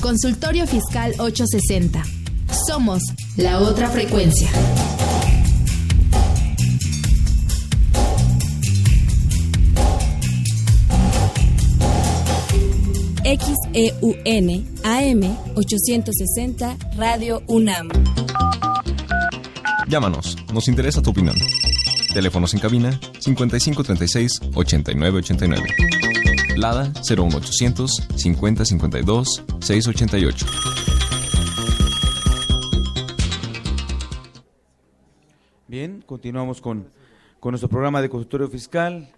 Consultorio Fiscal 860. Somos la otra frecuencia. XEUN AM 860 Radio UNAM. Llámanos, nos interesa tu opinión. Teléfonos en cabina 5536 8989. Lada 01800 5052 688. Bien, continuamos con, con nuestro programa de consultorio fiscal.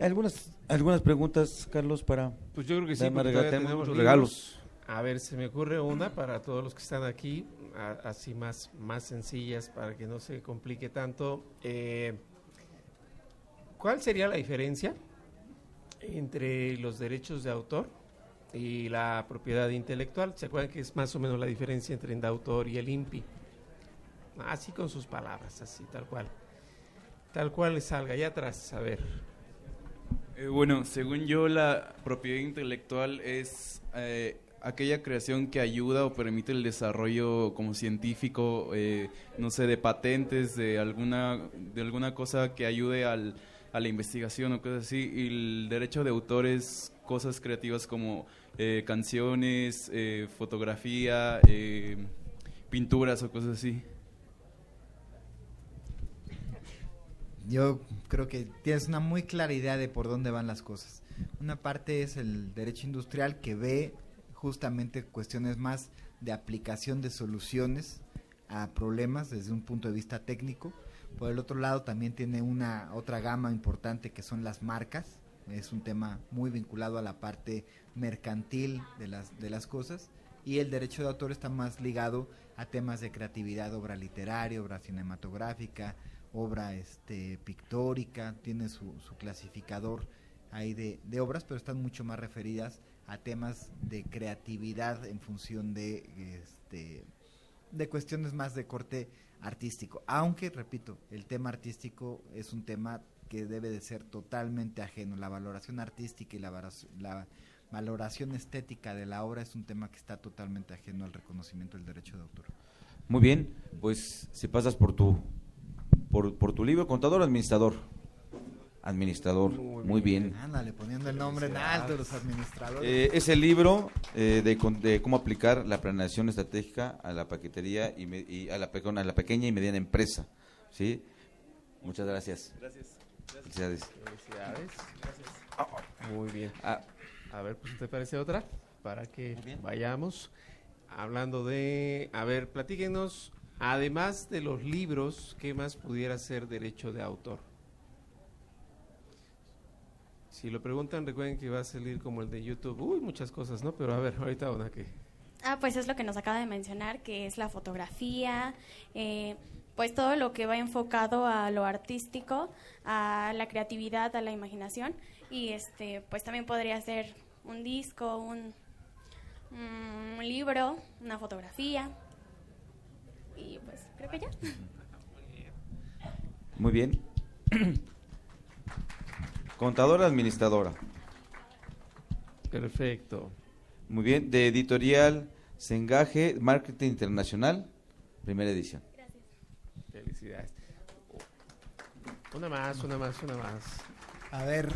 Algunas algunas preguntas, Carlos, para Pues yo creo que sí, porque tenemos regalos. A ver, se me ocurre una para todos los que están aquí, a- así más, más sencillas para que no se complique tanto. Eh, ¿Cuál sería la diferencia entre los derechos de autor y la propiedad intelectual? ¿Se acuerdan que es más o menos la diferencia entre el autor y el INPI? Así con sus palabras, así, tal cual. Tal cual le salga, allá atrás, a ver. Eh, bueno, según yo, la propiedad intelectual es eh, aquella creación que ayuda o permite el desarrollo como científico, eh, no sé, de patentes, de alguna, de alguna cosa que ayude al, a la investigación o cosas así. Y el derecho de autor es cosas creativas como eh, canciones, eh, fotografía, eh, pinturas o cosas así. Yo creo que tienes una muy clara idea de por dónde van las cosas. Una parte es el derecho industrial que ve justamente cuestiones más de aplicación de soluciones a problemas desde un punto de vista técnico. Por el otro lado también tiene una otra gama importante que son las marcas. Es un tema muy vinculado a la parte mercantil de las de las cosas y el derecho de autor está más ligado a temas de creatividad, obra literaria, obra cinematográfica, obra este pictórica, tiene su, su clasificador ahí de, obras, pero están mucho más referidas a temas de creatividad en función de este de cuestiones más de corte artístico. Aunque, repito, el tema artístico es un tema que debe de ser totalmente ajeno. La valoración artística y la, la valoración estética de la obra es un tema que está totalmente ajeno al reconocimiento del derecho de autor. Muy bien, pues si pasas por tu por, por tu libro, contador o administrador. Administrador, muy, bien. Ándale, poniendo el nombre en alto los administradores. Eh, es el libro eh, de, con- de cómo aplicar la planeación estratégica a la paquetería y, me- y a, la, a la pequeña y mediana empresa. ¿sí? Muchas gracias. Gracias. Felicidades. Felicidades. Muy bien. A ver, pues ¿te parece otra? Para que vayamos hablando de... A ver, platíquenos, además de los libros, ¿qué más pudiera ser derecho de autor? Si lo preguntan, recuerden que va a salir como el de YouTube. Uy, muchas cosas, ¿no? Pero a ver, ahorita una que... Ah, pues es lo que nos acaba de mencionar, que es la fotografía, eh, pues todo lo que va enfocado a lo artístico, a la creatividad, a la imaginación, y este, pues también podría ser un disco, un, un libro, una fotografía, y pues creo que ya. Muy bien. Contadora administradora. Perfecto. Muy bien. De editorial Sengaje Marketing Internacional, primera edición. Felicidades. Una más, una más, una más. A ver,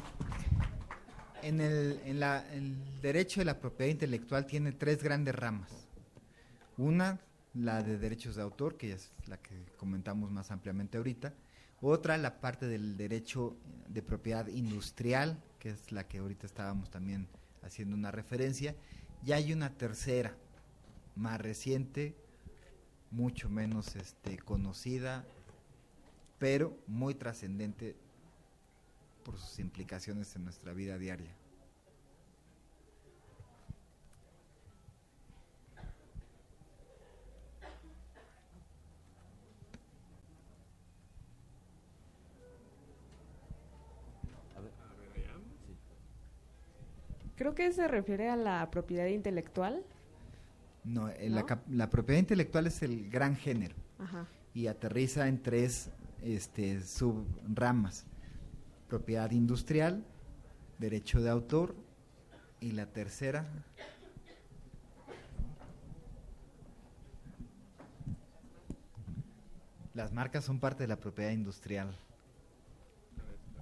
en el, en la, el derecho de la propiedad intelectual tiene tres grandes ramas. Una, la de derechos de autor, que es la que comentamos más ampliamente ahorita. Otra, la parte del derecho de propiedad industrial, que es la que ahorita estábamos también haciendo una referencia. Y hay una tercera, más reciente, mucho menos este, conocida, pero muy trascendente por sus implicaciones en nuestra vida diaria. Creo que se refiere a la propiedad intelectual. No, eh, La, propiedad intelectual es el gran género Ajá. y aterriza en tres este, subramas. Propiedad industrial, derecho de autor y la tercera... Las marcas son parte de la propiedad industrial.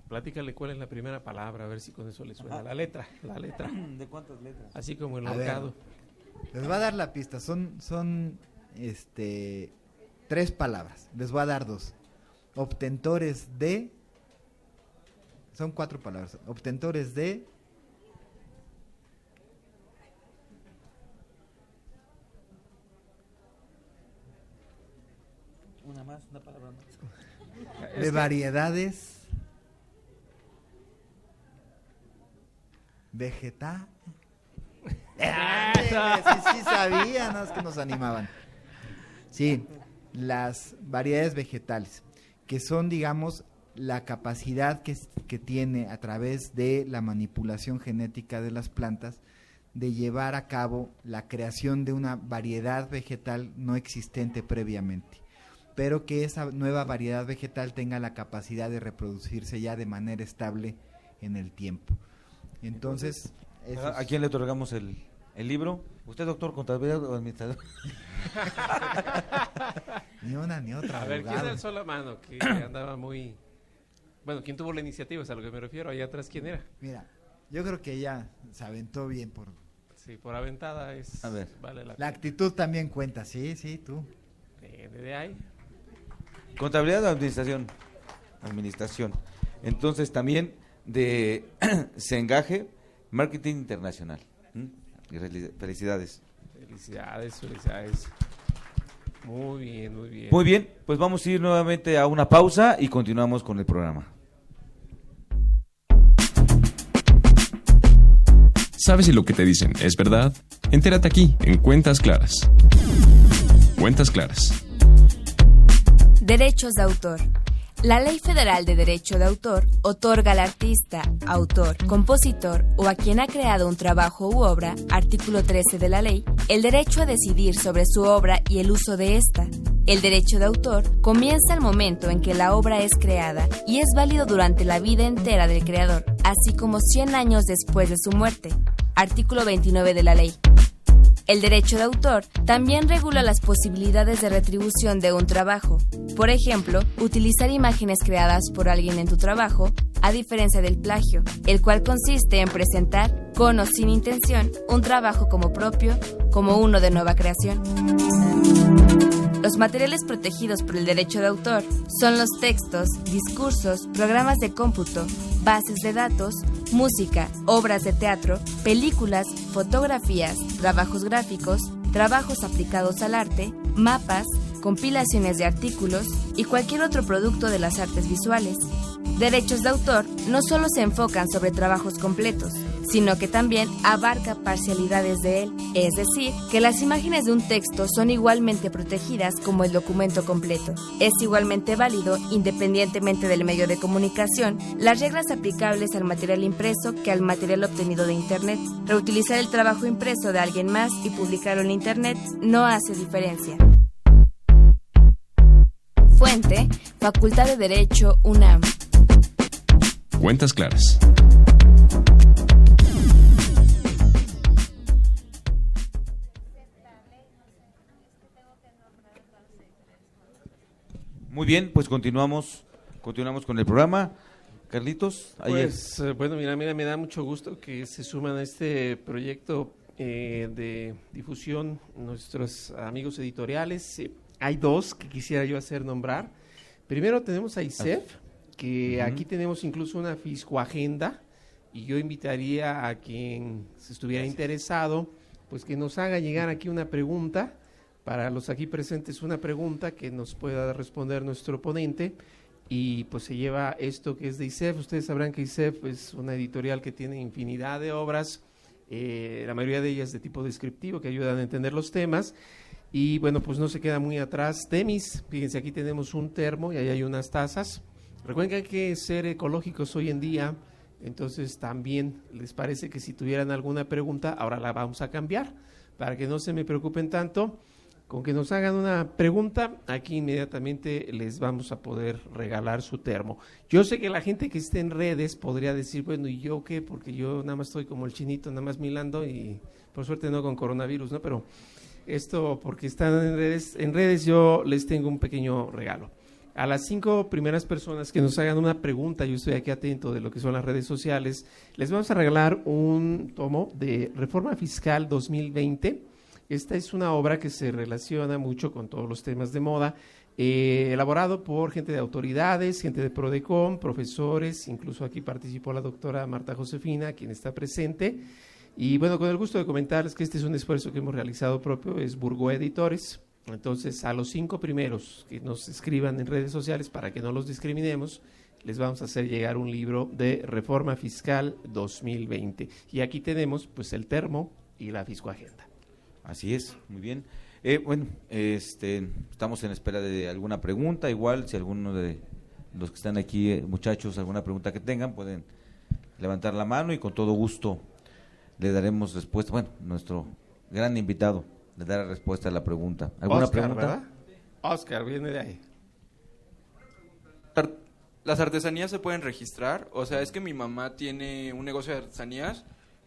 Platícale cuál es la primera palabra, a ver si con eso le suena. Ajá. La letra, la letra. ¿De cuántas letras? Así como el A ver, mercado. les voy a dar la pista. Son, son este, tres palabras. Les voy a dar dos. Obtentores de. Son cuatro palabras. Obtentores de. Una más, una palabra más. De variedades. Vegeta. sí, sí sabía, no es que nos animaban. Sí, las variedades vegetales, que son, digamos, la capacidad que, que tiene a través de la manipulación genética de las plantas de llevar a cabo la creación de una variedad vegetal no existente previamente, pero que esa nueva variedad vegetal tenga la capacidad de reproducirse ya de manera estable en el tiempo. Entonces, ¿A, quién le otorgamos el, el libro? ¿Usted, doctor, contabilidad o administrador? Ni una ni otra. A ver, ¿quién abogado. alzó la mano? Que andaba muy... Bueno, ¿quién tuvo la iniciativa? Es a lo que me refiero. Allá atrás, ¿quién era? Mira, yo creo que ella se aventó bien por... Sí, por aventada es... A ver. Vale la, La actitud también cuenta, sí, sí, tú. Eh, de ahí. ¿Contabilidad o administración? Administración. Entonces también de Sengaje, Marketing Internacional. ¿Mm? Felicidades. Felicidades, felicidades. Muy bien, muy bien. Muy bien, pues vamos a ir nuevamente a una pausa y continuamos con el programa. ¿Sabes si lo que te dicen es verdad? Entérate aquí, en Cuentas Claras. Cuentas Claras. Derechos de autor. La Ley Federal de Derecho de Autor otorga al artista, autor, compositor o a quien ha creado un trabajo u obra, artículo 13 de la ley, el derecho a decidir sobre su obra y el uso de ésta. El derecho de autor comienza al momento en que la obra es creada y es válido durante la vida entera del creador, así como 100 años después de su muerte. artículo 29 de la ley. El derecho de autor también regula las posibilidades de retribución de un trabajo. Por ejemplo, utilizar imágenes creadas por alguien en tu trabajo, a diferencia del plagio, el cual consiste en presentar, con o sin intención, un trabajo como propio, como uno de nueva creación. Los materiales protegidos por el derecho de autor son los textos, discursos, programas de cómputo, bases de datos, música, obras de teatro, películas, fotografías, trabajos gráficos, trabajos aplicados al arte, mapas, compilaciones de artículos y cualquier otro producto de las artes visuales. Derechos de autor no solo se enfocan sobre trabajos completos, sino que también abarca parcialidades de él, es decir, que las imágenes de un texto son igualmente protegidas como el documento completo. Es igualmente válido, independientemente del medio de comunicación, las reglas aplicables al material impreso que al material obtenido de Internet. Reutilizar el trabajo impreso de alguien más y publicarlo en Internet no hace diferencia. Fuente, Facultad de Derecho UNAM. Cuentas claras. Muy bien, pues continuamos, continuamos con el programa. Carlitos, ahí Pues eh, bueno, mira, mira, me da mucho gusto que se suman a este proyecto eh, de difusión nuestros amigos editoriales. Eh, hay dos que quisiera yo hacer nombrar. Primero tenemos a ISEF, que aquí tenemos incluso una fiscoagenda y yo invitaría a quien se estuviera interesado, pues que nos haga llegar aquí una pregunta para los aquí presentes una pregunta que nos pueda responder nuestro ponente y pues se lleva esto que es de ISEF. Ustedes sabrán que ISEF es una editorial que tiene infinidad de obras, eh, la mayoría de ellas de tipo descriptivo que ayudan a entender los temas. Y bueno, pues no se queda muy atrás. Temis, fíjense, aquí tenemos un termo y ahí hay unas tazas. Recuerden que hay que ser ecológicos hoy en día, entonces también les parece que si tuvieran alguna pregunta, ahora la vamos a cambiar para que no se me preocupen tanto. Con que nos hagan una pregunta, aquí inmediatamente les vamos a poder regalar su termo. Yo sé que la gente que esté en redes podría decir, bueno, ¿y yo qué? Porque yo nada más estoy como el chinito, nada más milando y por suerte no con coronavirus, ¿no? Pero esto, porque están en redes, en redes yo les tengo un pequeño regalo. A las cinco primeras personas que nos hagan una pregunta, yo estoy aquí atento de lo que son las redes sociales, les vamos a regalar un tomo de Reforma Fiscal 2020. Esta es una obra que se relaciona mucho con todos los temas de moda, eh, elaborado por gente de autoridades, gente de Prodecom, profesores, incluso aquí participó la doctora Marta Josefina, quien está presente. Y bueno, con el gusto de comentarles que este es un esfuerzo que hemos realizado propio, es Burgo Editores. Entonces, a los cinco primeros que nos escriban en redes sociales para que no los discriminemos, les vamos a hacer llegar un libro de Reforma Fiscal 2020. Y aquí tenemos pues el termo y la fiscoagenda. Así es, muy bien. Eh, bueno, este, estamos en espera de alguna pregunta. Igual, si alguno de los que están aquí, eh, muchachos, alguna pregunta que tengan, pueden levantar la mano y con todo gusto le daremos respuesta. Bueno, nuestro gran invitado le dará respuesta a la pregunta. ¿Alguna Oscar, pregunta? ¿verdad? Oscar, viene de ahí. Las artesanías se pueden registrar, o sea, es que mi mamá tiene un negocio de artesanías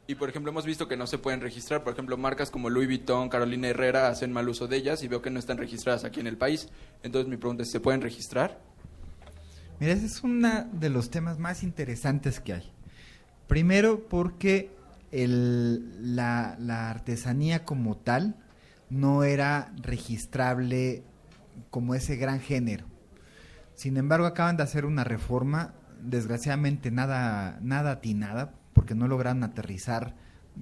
y por ejemplo hemos visto que no se pueden registrar, por ejemplo, marcas como Louis Vuitton, Carolina Herrera hacen mal uso de ellas y veo que no están registradas aquí en el país. Entonces mi pregunta es, ¿se pueden registrar? Mira, ese es uno de los temas más interesantes que hay. Primero porque el- la, la artesanía como tal no era registrable como ese gran género. Sin embargo, acaban de hacer una reforma, desgraciadamente nada, nada atinada, porque no lograron aterrizar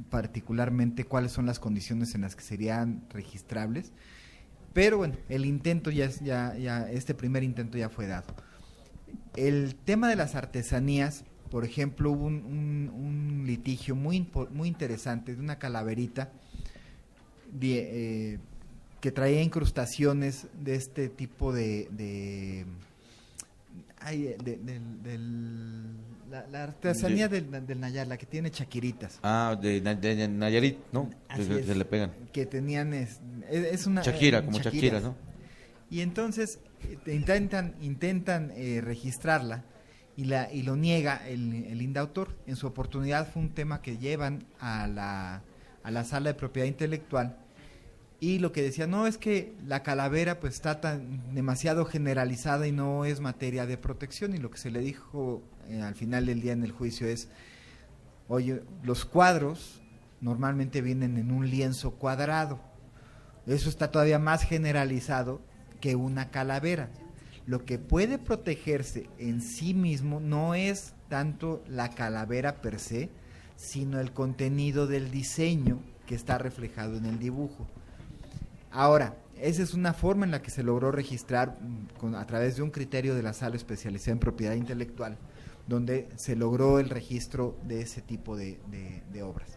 particularmente cuáles son las condiciones en las que serían registrables. Pero bueno, el intento ya, ya, ya, este primer intento ya fue dado. El tema de las artesanías, por ejemplo, hubo un, litigio muy, muy interesante de una calaverita eh, que traía incrustaciones de este tipo de... de del- la, la artesanía del, del Nayar, la que tiene chaquiritas. Ah, de, de Nayarit, ¿no? Es. que le pegan. Que tenían es, es- una Shakira, eh, como. Shakira, ¿no? Y entonces eh, te intentan intentan eh, registrarla y, la, y lo niega el, el indautor. En su oportunidad fue un tema que llevan a la, a la sala de propiedad intelectual y lo que decía, no, es que la calavera pues está tan demasiado generalizada y no es materia de protección y lo que se le dijo eh, al final del día en el juicio es, oye, los cuadros normalmente vienen en un lienzo cuadrado, eso está todavía más generalizado que una calavera. Lo que puede protegerse en sí mismo no es tanto la calavera per se, sino el contenido del diseño que está reflejado en el dibujo. Ahora, esa es una forma en la que se logró registrar mm, con, a través de un criterio de la sala especializada en propiedad intelectual, donde se logró el registro de ese tipo de, obras.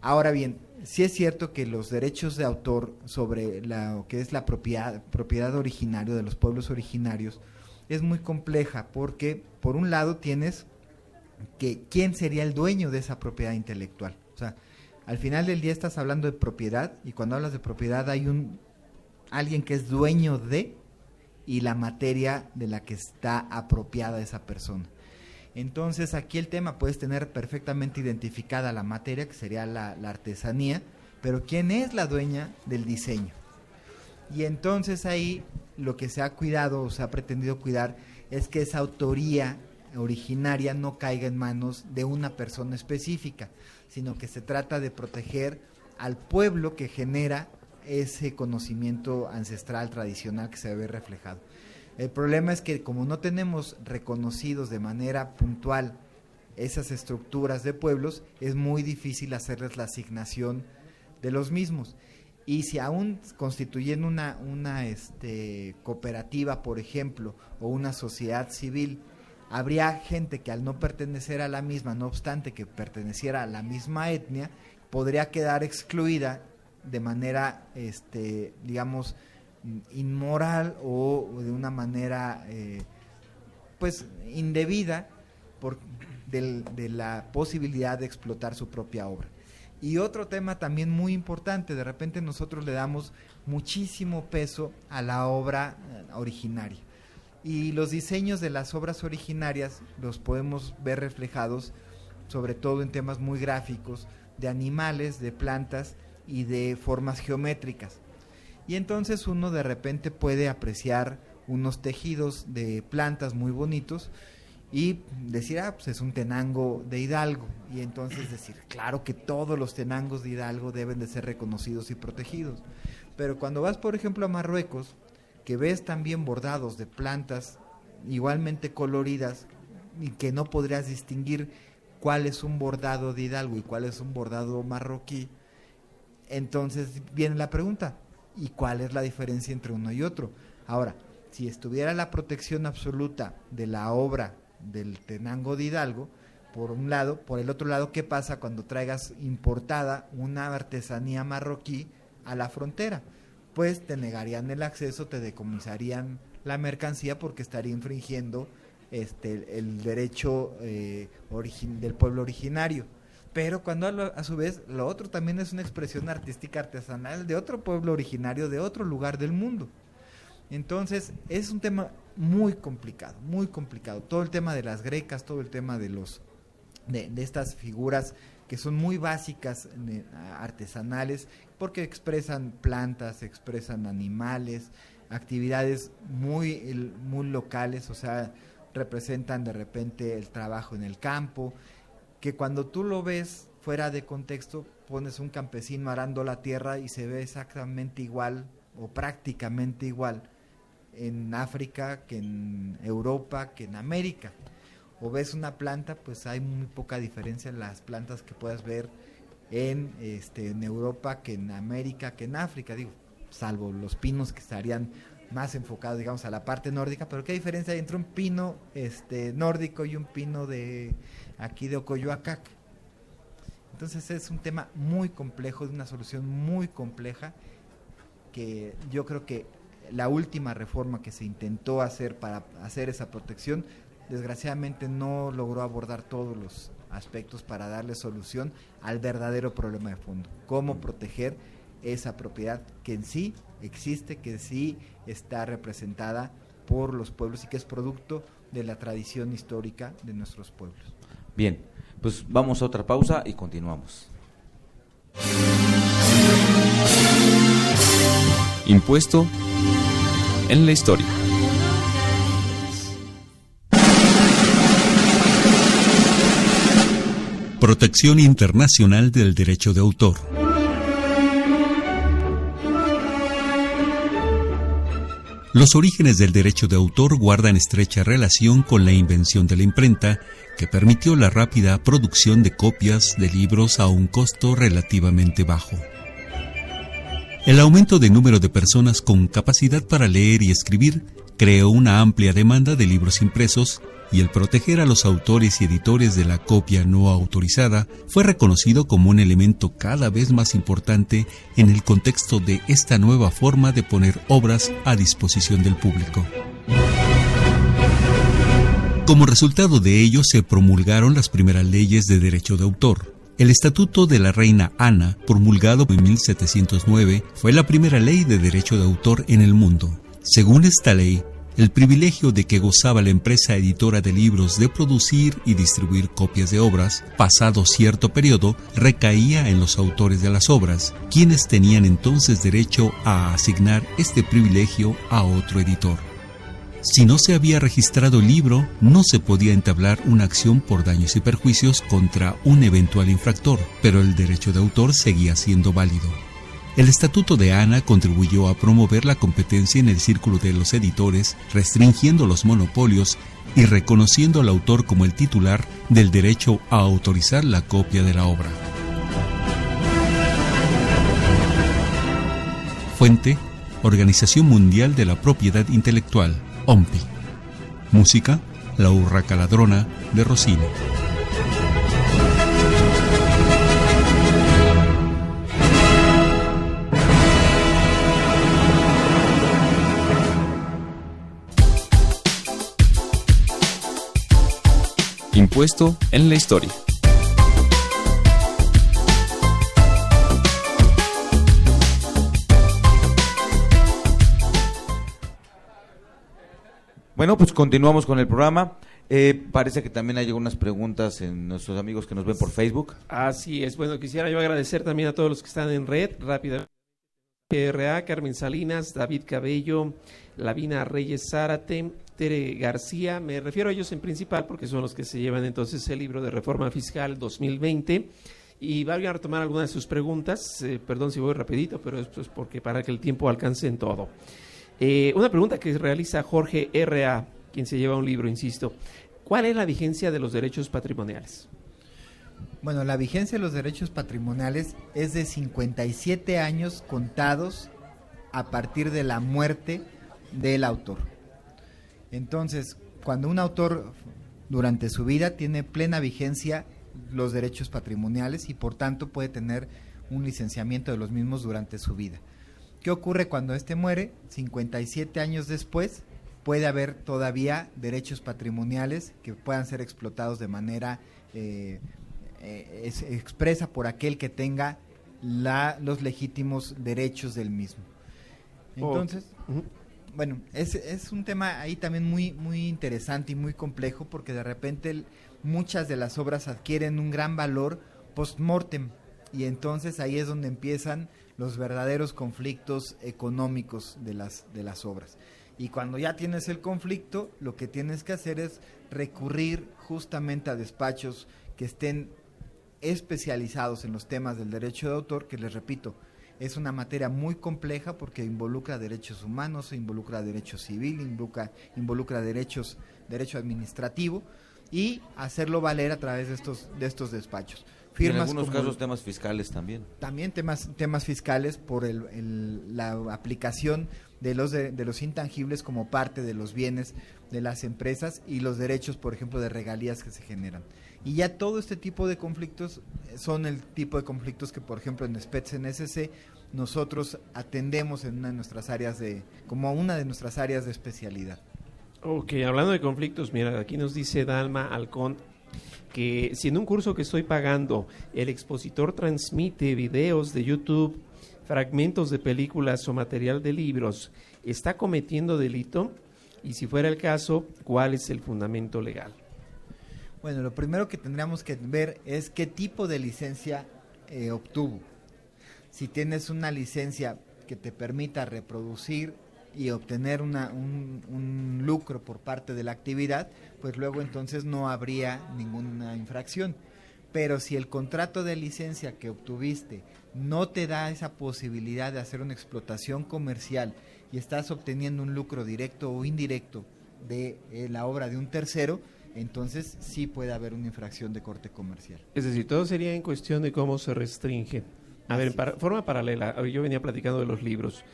Ahora bien, sí es cierto que los derechos de autor sobre lo que es la propiedad, propiedad originaria de los pueblos originarios es muy compleja porque por un lado tienes que quién sería el dueño de esa propiedad intelectual. O sea, al final del día estás hablando de propiedad y cuando hablas de propiedad hay un alguien que es dueño de y la materia de la que está apropiada esa persona. Entonces aquí el tema puedes tener perfectamente identificada la materia, que sería la, artesanía, pero ¿quién es la dueña del diseño? Y entonces ahí lo que se ha cuidado o se ha pretendido cuidar es que esa autoría originaria no caiga en manos de una persona específica, sino que se trata de proteger al pueblo que genera ese conocimiento ancestral tradicional que se ve reflejado. El problema es que como no tenemos reconocidos de manera puntual esas estructuras de pueblos, es muy difícil hacerles la asignación de los mismos. Y si aún constituyen una, una este, cooperativa, por ejemplo, o una sociedad civil, habría gente que al no pertenecer a la misma, no obstante que perteneciera a la misma etnia, podría quedar excluida de manera, este, digamos, inmoral o de una manera, eh, pues, indebida por, de la posibilidad de explotar su propia obra. Y otro tema también muy importante, de repente nosotros le damos muchísimo peso a la obra eh, originaria y los diseños de las obras originarias los podemos ver reflejados sobre todo en temas muy gráficos de animales, de plantas y de formas geométricas. Y entonces uno de repente puede apreciar unos tejidos de plantas muy bonitos y decir, ah, pues es un tenango de Hidalgo. Y entonces decir, claro que todos los tenangos de Hidalgo deben de ser reconocidos y protegidos. Pero cuando vas, por ejemplo, a Marruecos, que ves también bordados de plantas igualmente coloridas y que no podrías distinguir cuál es un bordado de Hidalgo y cuál es un bordado marroquí, entonces viene la pregunta, ¿y cuál es la diferencia entre uno y otro? Ahora, si estuviera la protección absoluta de la obra del Tenango de Hidalgo, por un lado, por el otro lado, ¿qué pasa cuando traigas importada una artesanía marroquí a la frontera? pues te negarían el acceso, te decomisarían la mercancía porque estaría infringiendo este el derecho eh, del pueblo originario. Pero cuando a, su vez lo otro también es una expresión artística artesanal de otro pueblo originario de otro lugar del mundo. Entonces es un tema muy complicado, muy complicado. Todo el tema de las grecas, todo el tema de los de, de estas figuras que son muy básicas artesanales porque expresan plantas, expresan animales, actividades muy, muy locales, o sea, representan de repente el trabajo en el campo, que cuando tú lo ves fuera de contexto, pones un campesino arando la tierra y se ve exactamente igual o prácticamente igual en África que en Europa que en América. O ves una planta, pues hay muy poca diferencia en las plantas que puedas ver en, este, en Europa que en América, que en África, digo, salvo los pinos que estarían más enfocados, digamos, a la parte nórdica, pero ¿qué diferencia hay entre un pino este, nórdico y un pino de aquí de Ocoyoacac? Entonces es un tema muy complejo, de una solución muy compleja, que yo creo que la última reforma que se intentó hacer para hacer esa protección, desgraciadamente no logró abordar todos los aspectos para darle solución al verdadero problema de fondo, cómo proteger esa propiedad que en sí existe, que sí está representada por los pueblos y que es producto de la tradición histórica de nuestros pueblos. Bien, pues vamos a otra pausa y continuamos. Impuesto en la historia. Protección Internacional del Derecho de Autor. Los orígenes del derecho de autor guardan estrecha relación con la invención de la imprenta, que permitió la rápida producción de copias de libros a un costo relativamente bajo. El aumento de número de personas con capacidad para leer y escribir creó una amplia demanda de libros impresos y el proteger a los autores y editores de la copia no autorizada fue reconocido como un elemento cada vez más importante en el contexto de esta nueva forma de poner obras a disposición del público. Como resultado de ello se promulgaron las primeras leyes de derecho de autor. El Estatuto de la Reina Ana, promulgado en 1709, fue la primera ley de derecho de autor en el mundo. Según esta ley, el privilegio de que gozaba la empresa editora de libros de producir y distribuir copias de obras, pasado cierto periodo, recaía en los autores de las obras, quienes tenían entonces derecho a asignar este privilegio a otro editor. Si no se había registrado el libro, no se podía entablar una acción por daños y perjuicios contra un eventual infractor, pero el derecho de autor seguía siendo válido. El Estatuto de Ana contribuyó a promover la competencia en el círculo de los editores, restringiendo los monopolios y reconociendo al autor como el titular del derecho a autorizar la copia de la obra. Fuente, Organización Mundial de la Propiedad Intelectual, OMPI. Música, La Urraca Ladrona, de Rossini. Impuesto en la historia. Bueno, pues continuamos con el programa. Eh, parece que también hay algunas preguntas en nuestros amigos que nos ven por Facebook. Así es. Bueno, quisiera yo agradecer también a todos los que están en red rápidamente. PRA, Carmen Salinas, David Cabello, Lavina Reyes Zárate, Tere García. Me refiero a ellos en principal porque son los que se llevan entonces el libro de Reforma Fiscal 2020. Y voy a retomar algunas de sus preguntas. Eh, perdón si voy rapidito, pero es porque para que el tiempo alcance en todo. Eh, una pregunta que realiza Jorge R.A., quien se lleva un libro, insisto. ¿Cuál es la vigencia de los derechos patrimoniales? Bueno, la vigencia de los derechos patrimoniales es de 57 años contados a partir de la muerte del autor. Entonces, cuando un autor durante su vida tiene plena vigencia los derechos patrimoniales y por tanto puede tener un licenciamiento de los mismos durante su vida. ¿Qué ocurre cuando éste muere? 57 años después puede haber todavía derechos patrimoniales que puedan ser explotados de manera eh, eh, es- expresa por aquel que tenga la, los legítimos derechos del mismo. Entonces, bueno, es, es un tema ahí también muy, muy interesante y muy complejo porque de repente muchas de las obras adquieren un gran valor post-mortem y entonces ahí es donde empiezan los verdaderos conflictos económicos de las, de las obras. Y cuando ya tienes el conflicto, lo que tienes que hacer es recurrir justamente a despachos que estén especializados en los temas del derecho de autor, que les repito, es una materia muy compleja porque involucra derechos humanos, involucra derecho civil, involucra, involucra derechos, derecho administrativo y hacerlo valer a través de estos, de estos despachos. Y en Firmas algunos como- casos temas fiscales también. también temas temas fiscales por el, el- la aplicación de los de, de los intangibles como parte de los bienes de las empresas y los derechos por ejemplo de regalías que se generan y ya todo este tipo de conflictos son el tipo de conflictos que por ejemplo en Spets NSC nosotros atendemos en una de nuestras áreas de como una de nuestras áreas de especialidad Ok, hablando de conflictos, mira, aquí nos dice Dalma Alcón que si en un curso que estoy pagando el expositor transmite videos de YouTube, fragmentos de películas o material de libros, ¿está cometiendo delito? Y si fuera el caso, ¿cuál es el fundamento legal? Bueno, lo primero que tendríamos que ver es qué tipo de licencia eh, obtuvo. Si tienes una licencia que te permita reproducir y obtener una, un, lucro por parte de la actividad, pues luego entonces no habría ninguna infracción. Pero si el contrato de licencia que obtuviste no te da esa posibilidad de hacer una explotación comercial y estás obteniendo un lucro directo o indirecto de eh, la obra de un tercero, entonces sí puede haber una infracción de corte comercial. Es decir, todo sería en cuestión de cómo se restringe. A ver, para, forma paralela, yo venía platicando de los libros.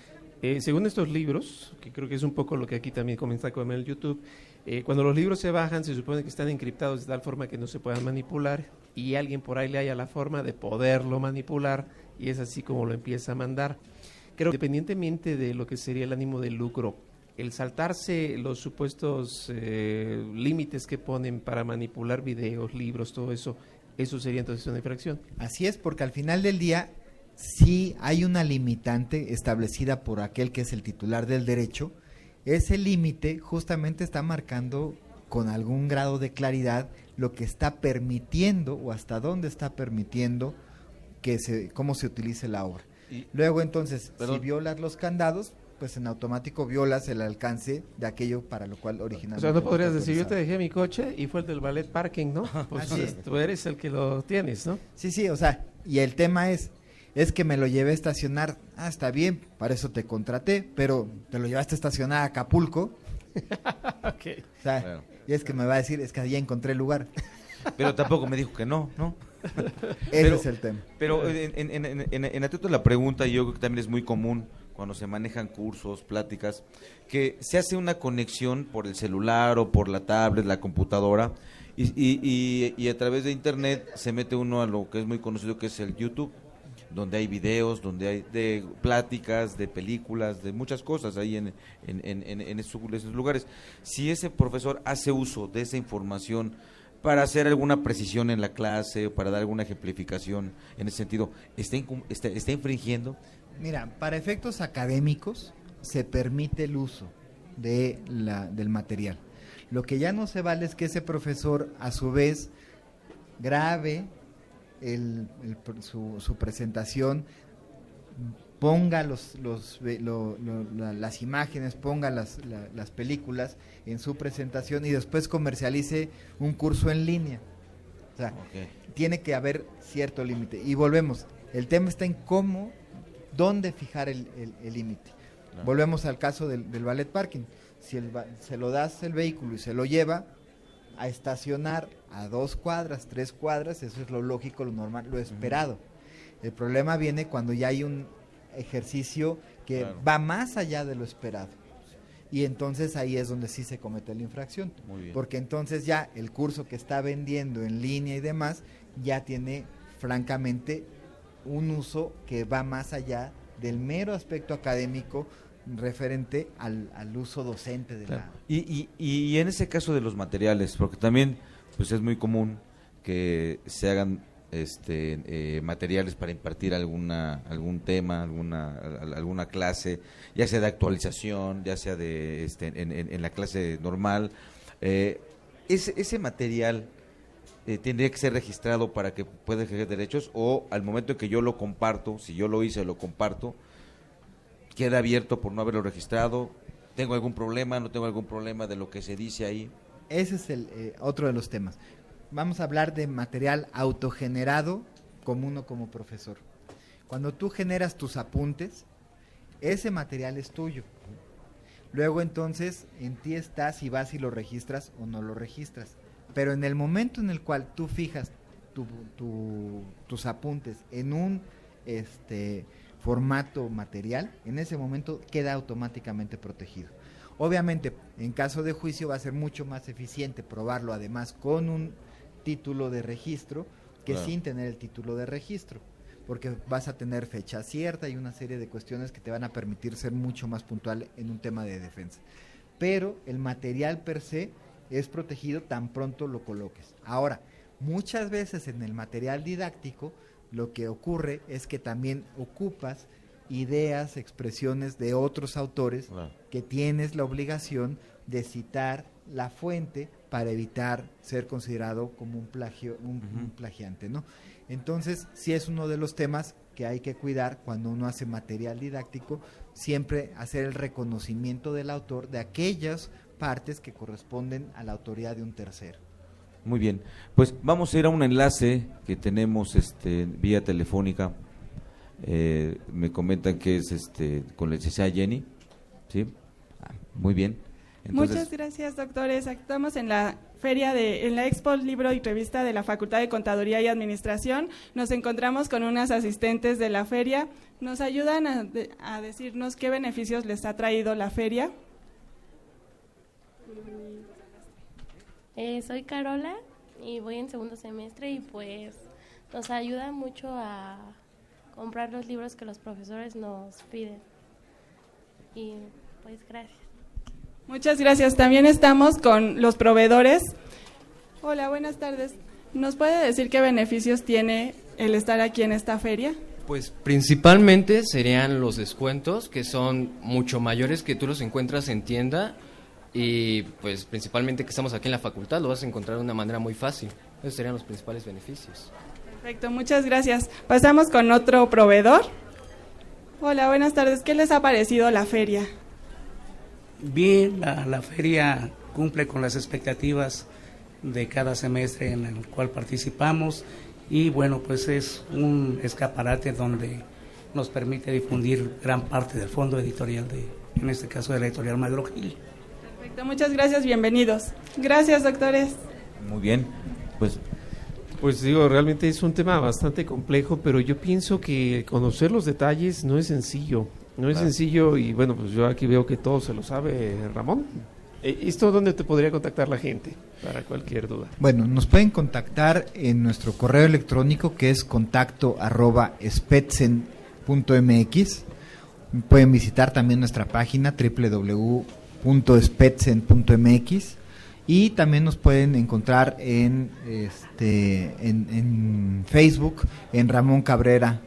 Eh, según estos libros, que creo que es un poco lo que aquí también comienza con el YouTube, eh, cuando los libros se bajan se supone que están encriptados de tal forma que no se puedan manipular y alguien por ahí le haya la forma de poderlo manipular y es así como lo empieza a mandar. Creo que independientemente de lo que sería el ánimo de lucro, el saltarse los supuestos eh, límites que ponen para manipular videos, libros, todo eso, eso sería entonces una infracción. Así es, porque al final del día si hay una limitante establecida por aquel que es el titular del derecho, ese límite justamente está marcando con algún grado de claridad lo que está permitiendo o hasta dónde está permitiendo que se cómo se utilice la obra. Luego entonces, si violas los candados, pues en automático violas el alcance de aquello para lo cual originalmente. O sea, no podrías decir, yo te dejé mi coche y fue el del ballet parking, ¿no? Pues Así es. tú eres el que lo tienes, ¿no? Sí, sí, o sea, y el tema es, es que me lo llevé a estacionar. Ah, está bien, para eso te contraté, pero te lo llevaste a estacionar a Acapulco. Ok. O sea, y es que me va a decir, es que ya encontré el lugar. Pero tampoco me dijo que no, ¿no? Ese es el tema. Pero en, en, en, en, en atento a la pregunta, yo creo que también es muy común cuando se manejan cursos, pláticas, que se hace una conexión por el celular o por la tablet, la computadora, y, y, y, y a través de internet se mete uno a lo que es muy conocido que es el YouTube donde hay videos, donde hay de pláticas, de películas, de muchas cosas ahí en, en, en, en esos, esos lugares. Si ese profesor hace uso de esa información para hacer alguna precisión en la clase o para dar alguna ejemplificación en ese sentido, ¿está, está, está infringiendo? Mira, para efectos académicos se permite el uso de la, del material. Lo que ya no se vale es que ese profesor a su vez grabe el- su, su presentación, ponga los, los, lo- lo- las imágenes, ponga las, la- las películas en su presentación y después comercialice un curso en línea. O sea, tiene que haber cierto límite. Y volvemos, el tema está en cómo, dónde fijar el límite. Volvemos al caso del, del ballet parking. Si el se lo das el vehículo y se lo lleva a estacionar a dos cuadras, tres cuadras, eso es lo lógico, lo normal, lo esperado. El problema viene cuando ya hay un ejercicio que Claro. va más allá de lo esperado. Y entonces ahí es donde sí se comete la infracción. Muy bien. Porque entonces ya el curso que está vendiendo en línea y demás ya tiene francamente un uso que va más allá del mero aspecto académico referente al, al uso docente de la... Y, y, y en ese caso de los materiales, porque también pues es muy común que se hagan este eh, materiales para impartir alguna algún tema alguna al- alguna clase ya sea de actualización ya sea de este en, en- en la clase normal. Eh, ese ese material eh, tendría que ser registrado para que pueda ejercer derechos o al momento en que yo lo comparto si yo lo hice lo comparto queda abierto por no haberlo registrado tengo algún problema no tengo algún problema de lo que se dice ahí Ese es el eh, otro de los temas. Vamos a hablar de material autogenerado como uno como profesor. Cuando tú generas tus apuntes, ese material es tuyo. Luego entonces en ti está si vas y lo registras o no lo registras. Pero en el momento en el cual tú fijas tu- tu- tus apuntes en un este formato material, en ese momento queda automáticamente protegido. Obviamente, en caso de juicio va a ser mucho más eficiente probarlo además con un título de registro que Claro. sin tener el título de registro, porque vas a tener fecha cierta y una serie de cuestiones que te van a permitir ser mucho más puntual en un tema de defensa. Pero el material per se es protegido tan pronto lo coloques. Ahora, muchas veces en el material didáctico lo que ocurre es que también ocupas ideas, expresiones de otros autores Claro. que tienes la obligación de citar la fuente para evitar ser considerado como un plagio, un, un plagiante, ¿no? Entonces, sí es uno de los temas que hay que cuidar cuando uno hace material didáctico, siempre hacer el reconocimiento del autor de aquellas partes que corresponden a la autoridad de un tercero. Muy bien, pues vamos a ir a un enlace que tenemos este vía telefónica. Eh, me comentan que es este con la licenciada Jenny, ¿sí? Ah, muy bien. Muchas gracias, doctores. Estamos en la feria de, en la Expo Libro y Revista de la Facultad de Contaduría y Administración. Nos encontramos con unas asistentes de la feria. Nos ayudan a decirnos qué beneficios les ha traído la feria. Eh, soy Carola y voy en segundo semestre y pues nos ayuda mucho a comprar los libros que los profesores nos piden. Y pues gracias. Muchas gracias. También estamos con los proveedores. Hola, buenas tardes. ¿Nos puede decir qué beneficios tiene el estar aquí en esta feria? Pues principalmente serían los descuentos que son mucho mayores que tú los encuentras en tienda y pues principalmente que estamos aquí en la facultad lo vas a encontrar de una manera muy fácil. Esos serían los principales beneficios. Perfecto, muchas gracias. Pasamos con otro proveedor. Hola, buenas tardes. ¿Qué les ha parecido la feria? Bien, la, la feria cumple con las expectativas de cada semestre en el cual participamos y bueno, pues es un escaparate donde nos permite difundir gran parte del fondo editorial de, en este caso de la editorial Madro Gil. Perfecto, muchas gracias, bienvenidos. Gracias, doctores. muy bien. Pues Pues digo, realmente es un tema bastante complejo, pero yo pienso que conocer los detalles no es sencillo. No es Claro. sencillo y bueno, pues yo aquí veo que todo se lo sabe Ramón. Eh, ¿Esto dónde te podría contactar la gente para cualquier duda? Bueno, nos pueden contactar en nuestro correo electrónico que es contacto arroba spetzen.mx. Pueden visitar también nuestra página www.spetzen.mx y también nos pueden encontrar en este en, Facebook en Ramón Cabrera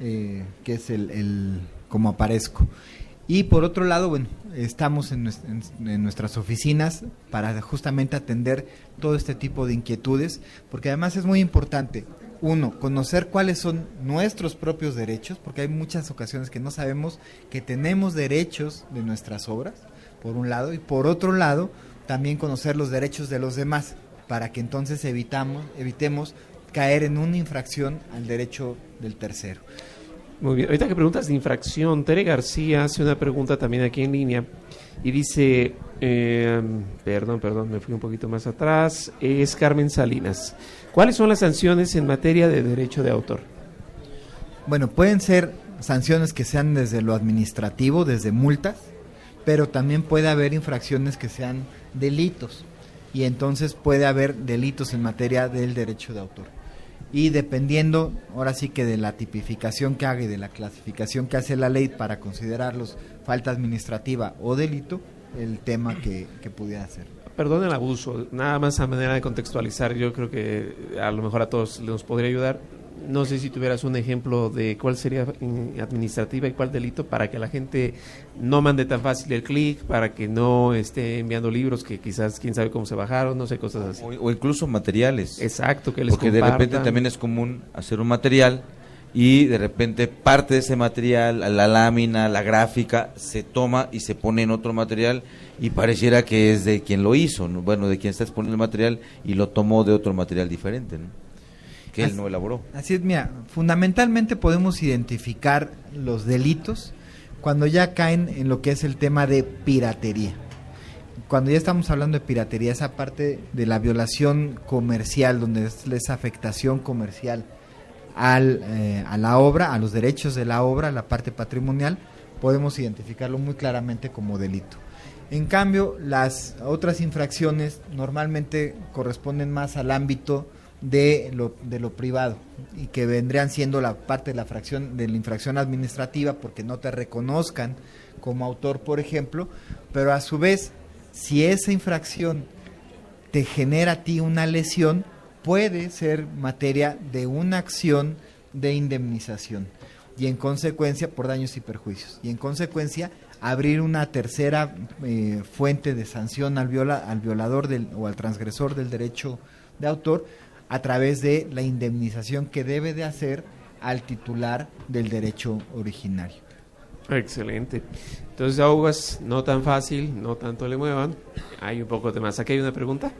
eh, que es el, el como aparezco. Y por otro lado bueno estamos en, en- en nuestras oficinas para justamente atender todo este tipo de inquietudes porque además es muy importante uno conocer cuáles son nuestros propios derechos porque hay muchas ocasiones que no sabemos que tenemos derechos de nuestras obras por un lado y por otro lado también conocer los derechos de los demás para que entonces evitamos evitemos caer en una infracción al derecho del tercero. Muy bien, ahorita que preguntas de infracción, Tere García hace una pregunta también aquí en línea y dice, eh, perdón, perdón, me fui un poquito más atrás, es Carmen Salinas. ¿Cuáles son las sanciones en materia de derecho de autor? Bueno, pueden ser sanciones que sean desde lo administrativo, desde multas, pero también puede haber infracciones que sean delitos y entonces puede haber delitos en materia del derecho de autor. Y dependiendo, ahora sí que de la tipificación que haga y de la clasificación que hace la ley para considerarlos falta administrativa o delito, el tema que, que pudiera ser. Perdón el abuso, nada más a manera de contextualizar, yo creo que a lo mejor a todos nos podría ayudar. No sé si tuvieras un ejemplo de cuál sería mm, administrativa y cuál delito para que la gente no mande tan fácil el clic, para que no esté enviando libros que quizás quién sabe cómo se bajaron, no sé, cosas así. o, o incluso materiales. Exacto, que les Porque de repente también es común hacer un material y de repente parte de ese material, la lámina, la gráfica, se toma y se pone en otro material y pareciera que es de quien lo hizo, ¿no? bueno, de quien está exponiendo el material y lo tomó de otro material diferente, ¿no? Que él no elaboró. Así es, mira, fundamentalmente podemos identificar los delitos cuando ya caen en lo que es el tema de piratería. Cuando ya estamos hablando de piratería, esa parte de la violación comercial, donde es esa afectación comercial al, eh, a la obra, a los derechos de la obra, la parte patrimonial, podemos identificarlo muy claramente como delito. En cambio, las otras infracciones normalmente corresponden más al ámbito de lo, de lo privado y que vendrían siendo la parte de la fracción de la infracción administrativa porque no te reconozcan como autor, por ejemplo, pero a su vez, si esa infracción te genera a ti una lesión, puede ser materia de una acción de indemnización. y en consecuencia por daños y perjuicios y en consecuencia abrir una tercera eh, fuente de sanción al, viola, al violador del, o al transgresor del derecho de autor a través de la indemnización que debe de hacer al titular del derecho originario. Excelente. Entonces, aguas, no tan fácil, no tanto le muevan. Hay un poco de más. Aquí hay una pregunta.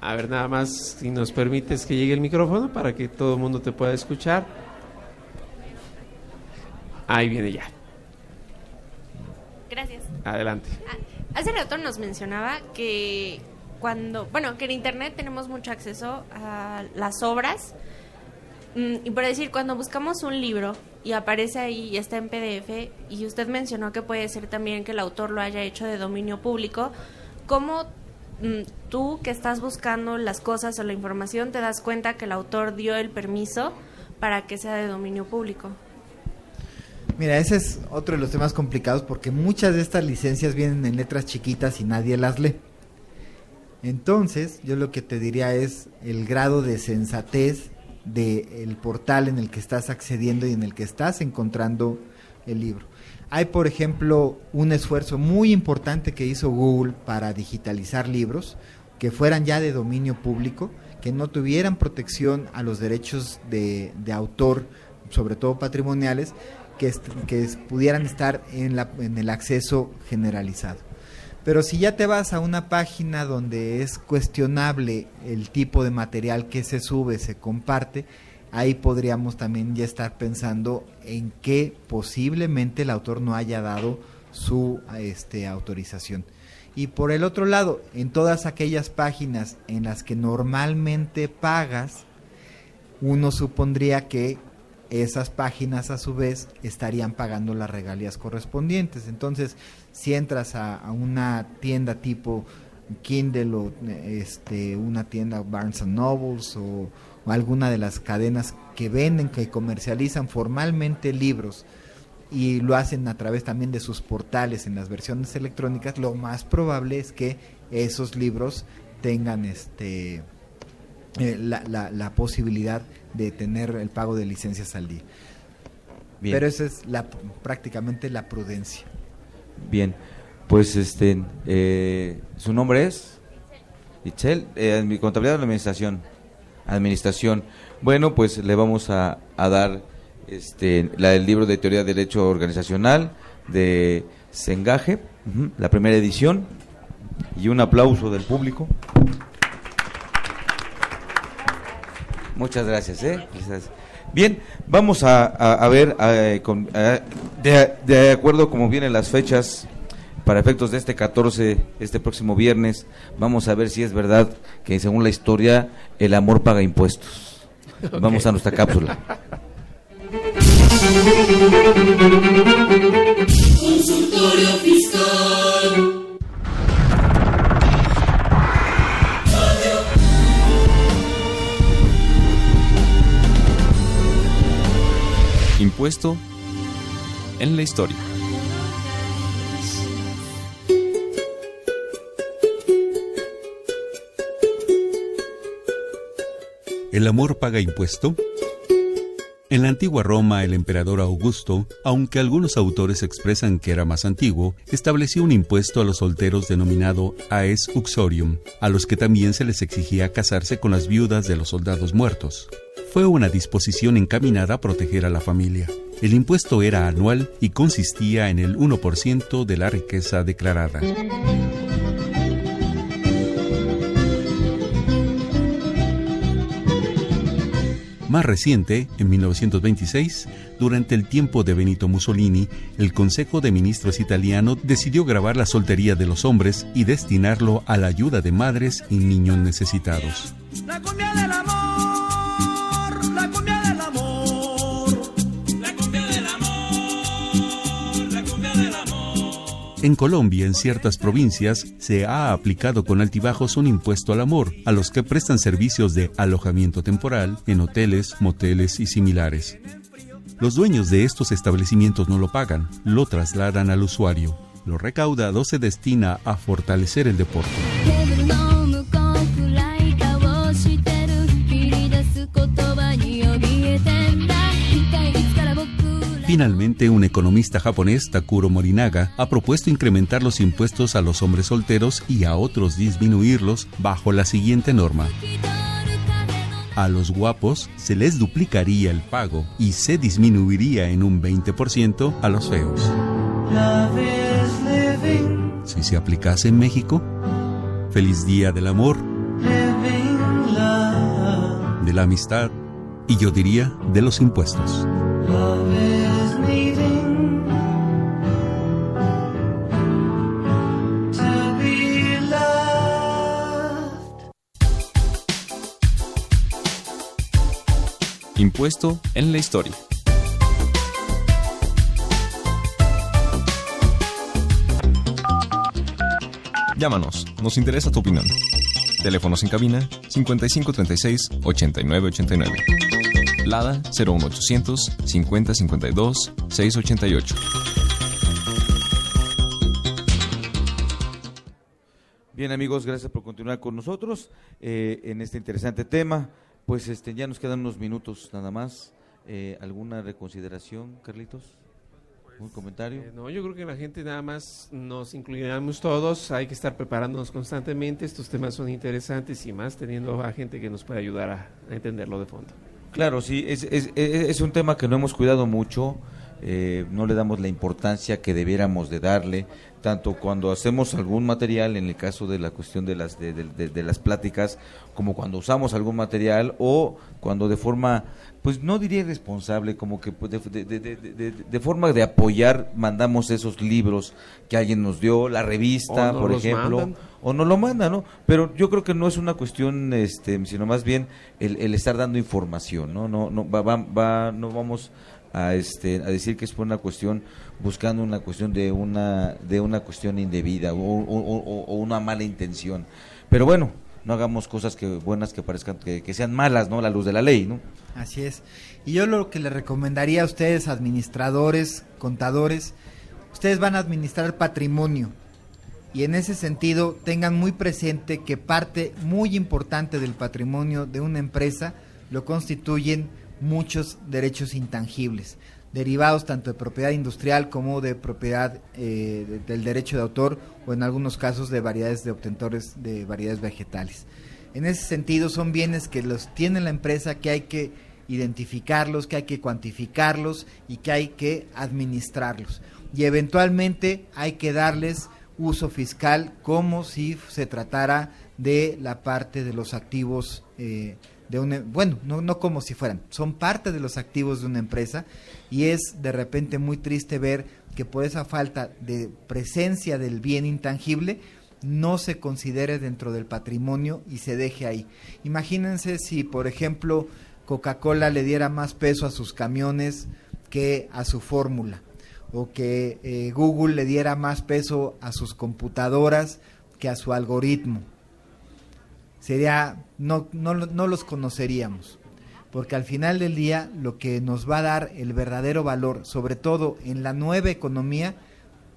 A ver, nada más, si nos permites que llegue el micrófono para que todo el mundo te pueda escuchar. Ahí viene ya. Gracias. Adelante. Ah, hace rato nos mencionaba que cuando, bueno, que en Internet tenemos mucho acceso a las obras. Mm, y por decir, cuando buscamos un libro y aparece ahí y está en PDF, y usted mencionó que puede ser también que el autor lo haya hecho de dominio público, ¿cómo mm, tú que estás buscando las cosas o la información te das cuenta que el autor dio el permiso para que sea de dominio público? Mira, ese es otro de los temas complicados porque muchas de estas licencias vienen en letras chiquitas y nadie las lee. Entonces, yo lo que te diría es el grado de sensatez del portal en el que estás accediendo y en el que estás encontrando el libro. Hay, por ejemplo, un esfuerzo muy importante que hizo Google para digitalizar libros que fueran ya de dominio público, que no tuvieran protección a los derechos de, de autor, sobre todo patrimoniales, que, que pudieran estar en, la, en el acceso generalizado. Pero si ya te vas a una página donde es cuestionable el tipo de material que se sube, se comparte, ahí podríamos también ya estar pensando en que posiblemente el autor no haya dado su este, autorización. Y por el otro lado, en todas aquellas páginas en las que normalmente pagas, uno supondría que esas páginas a su vez estarían pagando las regalías correspondientes. Entonces, si entras a, una tienda tipo Kindle o este, una tienda Barnes Nobles o, o, alguna de las cadenas que venden, que comercializan formalmente libros y lo hacen a través también de sus portales en las versiones electrónicas, lo más probable es que esos libros tengan este eh, la, la, la, posibilidad de tener el pago de licencias al día. Pero esa es la, prácticamente la prudencia. Bien, pues este, eh, su nombre es Itzel, eh, contabilidad de la administración. Administración. Bueno, pues le vamos a, a dar este, la libro de teoría de derecho organizacional de Sengaje, la primera edición, y un aplauso del público. Muchas gracias, ¿eh? Bien, vamos a, a, a ver, a, con, de, de, acuerdo como vienen las fechas, para efectos de este 14, este próximo viernes, vamos a ver si es verdad que según la historia el amor paga impuestos. Okay. Vamos a nuestra cápsula. Consultorio fiscal. Impuesto en la historia. ¿El amor paga impuesto? En la antigua Roma, el emperador Augusto, aunque algunos autores expresan que era más antiguo, estableció un impuesto a los solteros denominado aes uxorium, a los que también se les exigía casarse con las viudas de los soldados muertos. Fue una disposición encaminada a proteger a la familia. El impuesto era anual y consistía en el 1% de la riqueza declarada. Más reciente, en 1926, durante el tiempo de Benito Mussolini, el Consejo de Ministros italiano decidió grabar la soltería de los hombres y destinarlo a la ayuda de madres y niños necesitados. La En Colombia, en ciertas provincias, se ha aplicado con altibajos un impuesto al amor a los que prestan servicios de alojamiento temporal en hoteles, moteles y similares. Los dueños de estos establecimientos no lo pagan, lo trasladan al usuario. Lo recaudado se destina a fortalecer el deporte. Finalmente, un economista japonés, Takuro Morinaga, ha propuesto incrementar los impuestos a los hombres solteros y a otros disminuirlos bajo la siguiente norma. A los guapos se les duplicaría el pago y se disminuiría en un 20% a los feos. Si se aplicase en México, feliz día del amor, de la amistad y yo diría de los impuestos. Impuesto en la historia. Llámanos, nos interesa tu opinión. Teléfonos en cabina 5536 8989. Lada 01800 5052 688. Bien amigos, gracias por continuar con nosotros eh, en este interesante tema. Pues este, ya nos quedan unos minutos nada más. Eh, ¿Alguna reconsideración, Carlitos? ¿Un comentario? Eh, no, yo creo que la gente nada más nos incluiremos todos, hay que estar preparándonos constantemente, estos temas son interesantes y más teniendo a gente que nos puede ayudar a, a entenderlo de fondo. Claro, sí, es, es, es, un tema que no hemos cuidado mucho, eh, no le damos la importancia que debiéramos de darle, tanto cuando hacemos algún material, en el caso de la cuestión de las, de, de, de las pláticas, como cuando usamos algún material o cuando de forma, pues no diría irresponsable, como que pues, de, de, forma de apoyar mandamos esos libros que alguien nos dio, la revista, por ejemplo, mandan. o no lo manda, ¿no? Pero yo creo que no es una cuestión, este, sino más bien el, el estar dando información, ¿no? No, no, va, va, va, no vamos a este a decir que es por una cuestión buscando una cuestión de una de una cuestión indebida o, una mala intención pero bueno no hagamos cosas que buenas que parezcan que, sean malas no la luz de la ley no Así es. Y yo lo que le recomendaría a ustedes, administradores, contadores, ustedes van a administrar patrimonio. Y en ese sentido, tengan muy presente que parte muy importante del patrimonio de una empresa lo constituyen muchos derechos intangibles, derivados tanto de propiedad industrial como de propiedad eh, de- del derecho de autor o en algunos casos de variedades de obtentores de variedades vegetales. En ese sentido, son bienes que los tiene la empresa, que hay que identificarlos, que hay que cuantificarlos y que hay que administrarlos. Y eventualmente hay que darles uso fiscal como si se tratara de la parte de los activos eh, de bueno, no, no como si fueran, son parte de los activos de una empresa y es de repente muy triste ver que por esa falta de presencia del bien intangible no se considere dentro del patrimonio y se deje ahí. Imagínense si, por ejemplo, Coca-Cola le diera más peso a sus camiones que a su fórmula, o que eh, Google le diera más peso a sus computadoras que a su algoritmo. Sería, no, no, no los conoceríamos, porque al final del día lo que nos va a dar el verdadero valor, sobre todo en la nueva economía,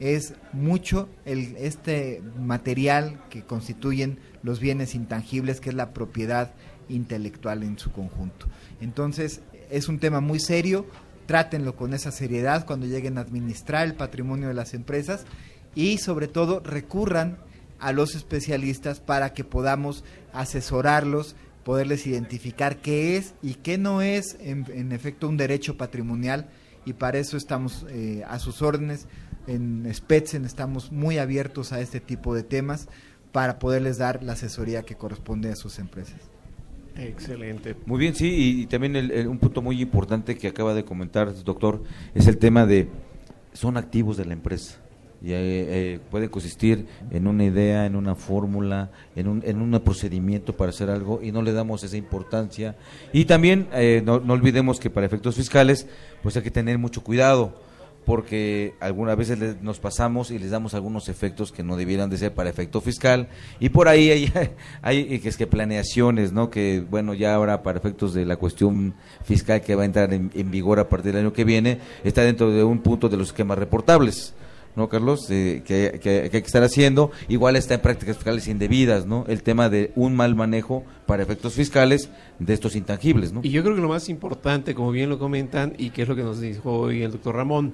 es mucho el, este material que constituyen los bienes intangibles, que es la propiedad intelectual en su conjunto. Entonces, es un tema muy serio, trátenlo con esa seriedad cuando lleguen a administrar el patrimonio de las empresas y sobre todo recurran a los especialistas para que podamos asesorarlos, poderles identificar qué es y qué no es en, efecto un derecho patrimonial y para eso estamos eh, a sus órdenes. En Spetzen estamos muy abiertos a este tipo de temas para poderles dar la asesoría que corresponde a sus empresas. Excelente. Muy bien, sí, y, también el- un punto muy importante que acaba de comentar, doctor, es el tema de son activos de la empresa. Y, eh, eh, puede consistir en una idea, en una fórmula, en un, en un procedimiento para hacer algo y no le damos esa importancia. Y también eh, no, no olvidemos que para efectos fiscales, pues hay que tener mucho cuidado porque algunas veces nos pasamos y les damos algunos efectos que no debieran de ser para efecto fiscal y por ahí hay, hay que es que planeaciones, ¿no? Que bueno, ya ahora para efectos de la cuestión fiscal que va a entrar en, en vigor a partir del año que viene, está dentro de un punto de los esquemas reportables. ¿No, Carlos? Eh, que, que- hay que estar haciendo. Igual está en prácticas fiscales indebidas, ¿no? El tema de un mal manejo para efectos fiscales de estos intangibles, ¿no? Y yo creo que lo más importante, como bien lo comentan, y que es lo que nos dijo hoy el doctor Ramón,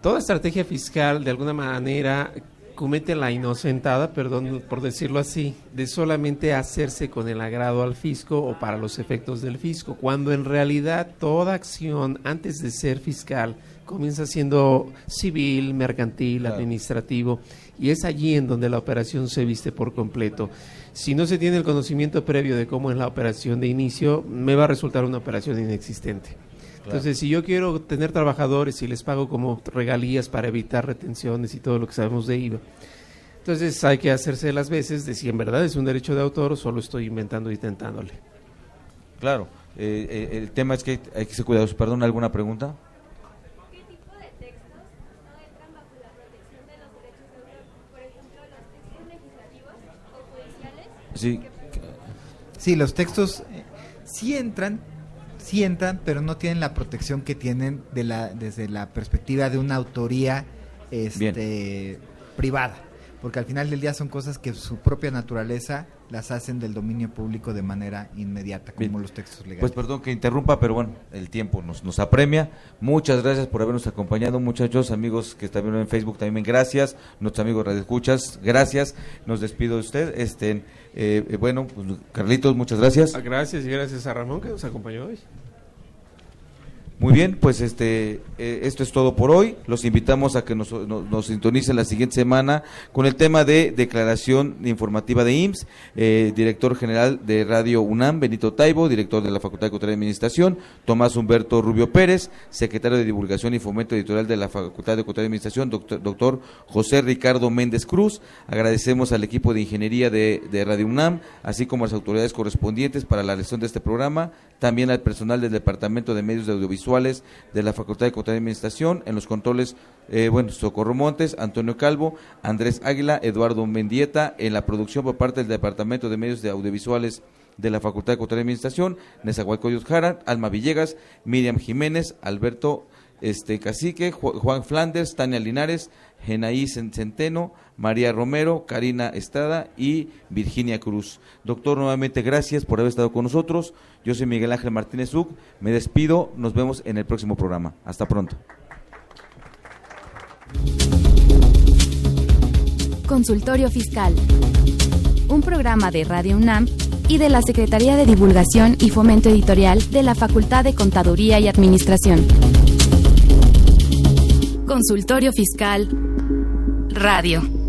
toda estrategia fiscal de alguna manera comete la inocentada, perdón por decirlo así, de solamente hacerse con el agrado al fisco o para los efectos del fisco, cuando en realidad toda acción antes de ser fiscal comienza siendo civil, mercantil, administrativo, y es allí en donde la operación se viste por completo. Si no se tiene el conocimiento previo de cómo es la operación de inicio, me va a resultar una operación inexistente. Entonces, si yo quiero tener trabajadores y les pago como regalías para evitar retenciones y todo lo que sabemos de IVA, entonces hay que hacerse las veces de si en verdad es un derecho de autor o solo estoy inventando y tentándole. Claro. Eh, eh, el tema es que hay que ser cuidadosos. Perdón, ¿alguna pregunta? Sí. Sí, los textos eh, sí entran, sí entran, pero no tienen la protección que tienen de la, desde la perspectiva de una autoría este, privada. Porque al final del día son cosas que su propia naturaleza las hacen del dominio público de manera inmediata, como Bien. los textos legales. Pues perdón que interrumpa, pero bueno, el tiempo nos, nos apremia. Muchas gracias por habernos acompañado, muchachos, amigos que están viendo en Facebook también, gracias. Nuestros amigos Radio Escuchas, gracias. Nos despido de usted. Este, eh, eh, bueno, pues, Carlitos, muchas gracias. Gracias y gracias a Ramón que nos acompañó hoy. Muy bien, pues este eh, esto es todo por hoy. Los invitamos a que nos, nos, nos sintonicen la siguiente semana con el tema de declaración informativa de IMSS, eh, director general de Radio UNAM, Benito Taibo, director de la Facultad de Contaduría y Administración, Tomás Humberto Rubio Pérez, secretario de Divulgación y Fomento Editorial de la Facultad de Contaduría y Administración, doctor, doctor José Ricardo Méndez Cruz. Agradecemos al equipo de ingeniería de, de Radio UNAM, así como a las autoridades correspondientes para la realización de este programa, también al personal del Departamento de Medios de De la Facultad de Contaduría y Administración, en los controles, eh, bueno, Socorro Montes, Antonio Calvo, Andrés Águila, Eduardo Mendieta, en la producción por parte del Departamento de Medios de Audiovisuales de la Facultad de Contaduría y Administración, Nezahualcóyotl Jara, Alma Villegas, Miriam Jiménez, Alberto este Cacique, Ju- Juan Flanders, Tania Linares, Genaí Cen- Centeno, María Romero, Karina Estrada y Virginia Cruz. Doctor, nuevamente gracias por haber estado con nosotros. Yo soy Miguel Ángel Martínez Uc. Me despido. Nos vemos en el próximo programa. Hasta pronto. Consultorio Fiscal. Un programa de Radio UNAM y de la Secretaría de Divulgación y Fomento Editorial de la Facultad de Contaduría y Administración. Consultorio Fiscal Radio.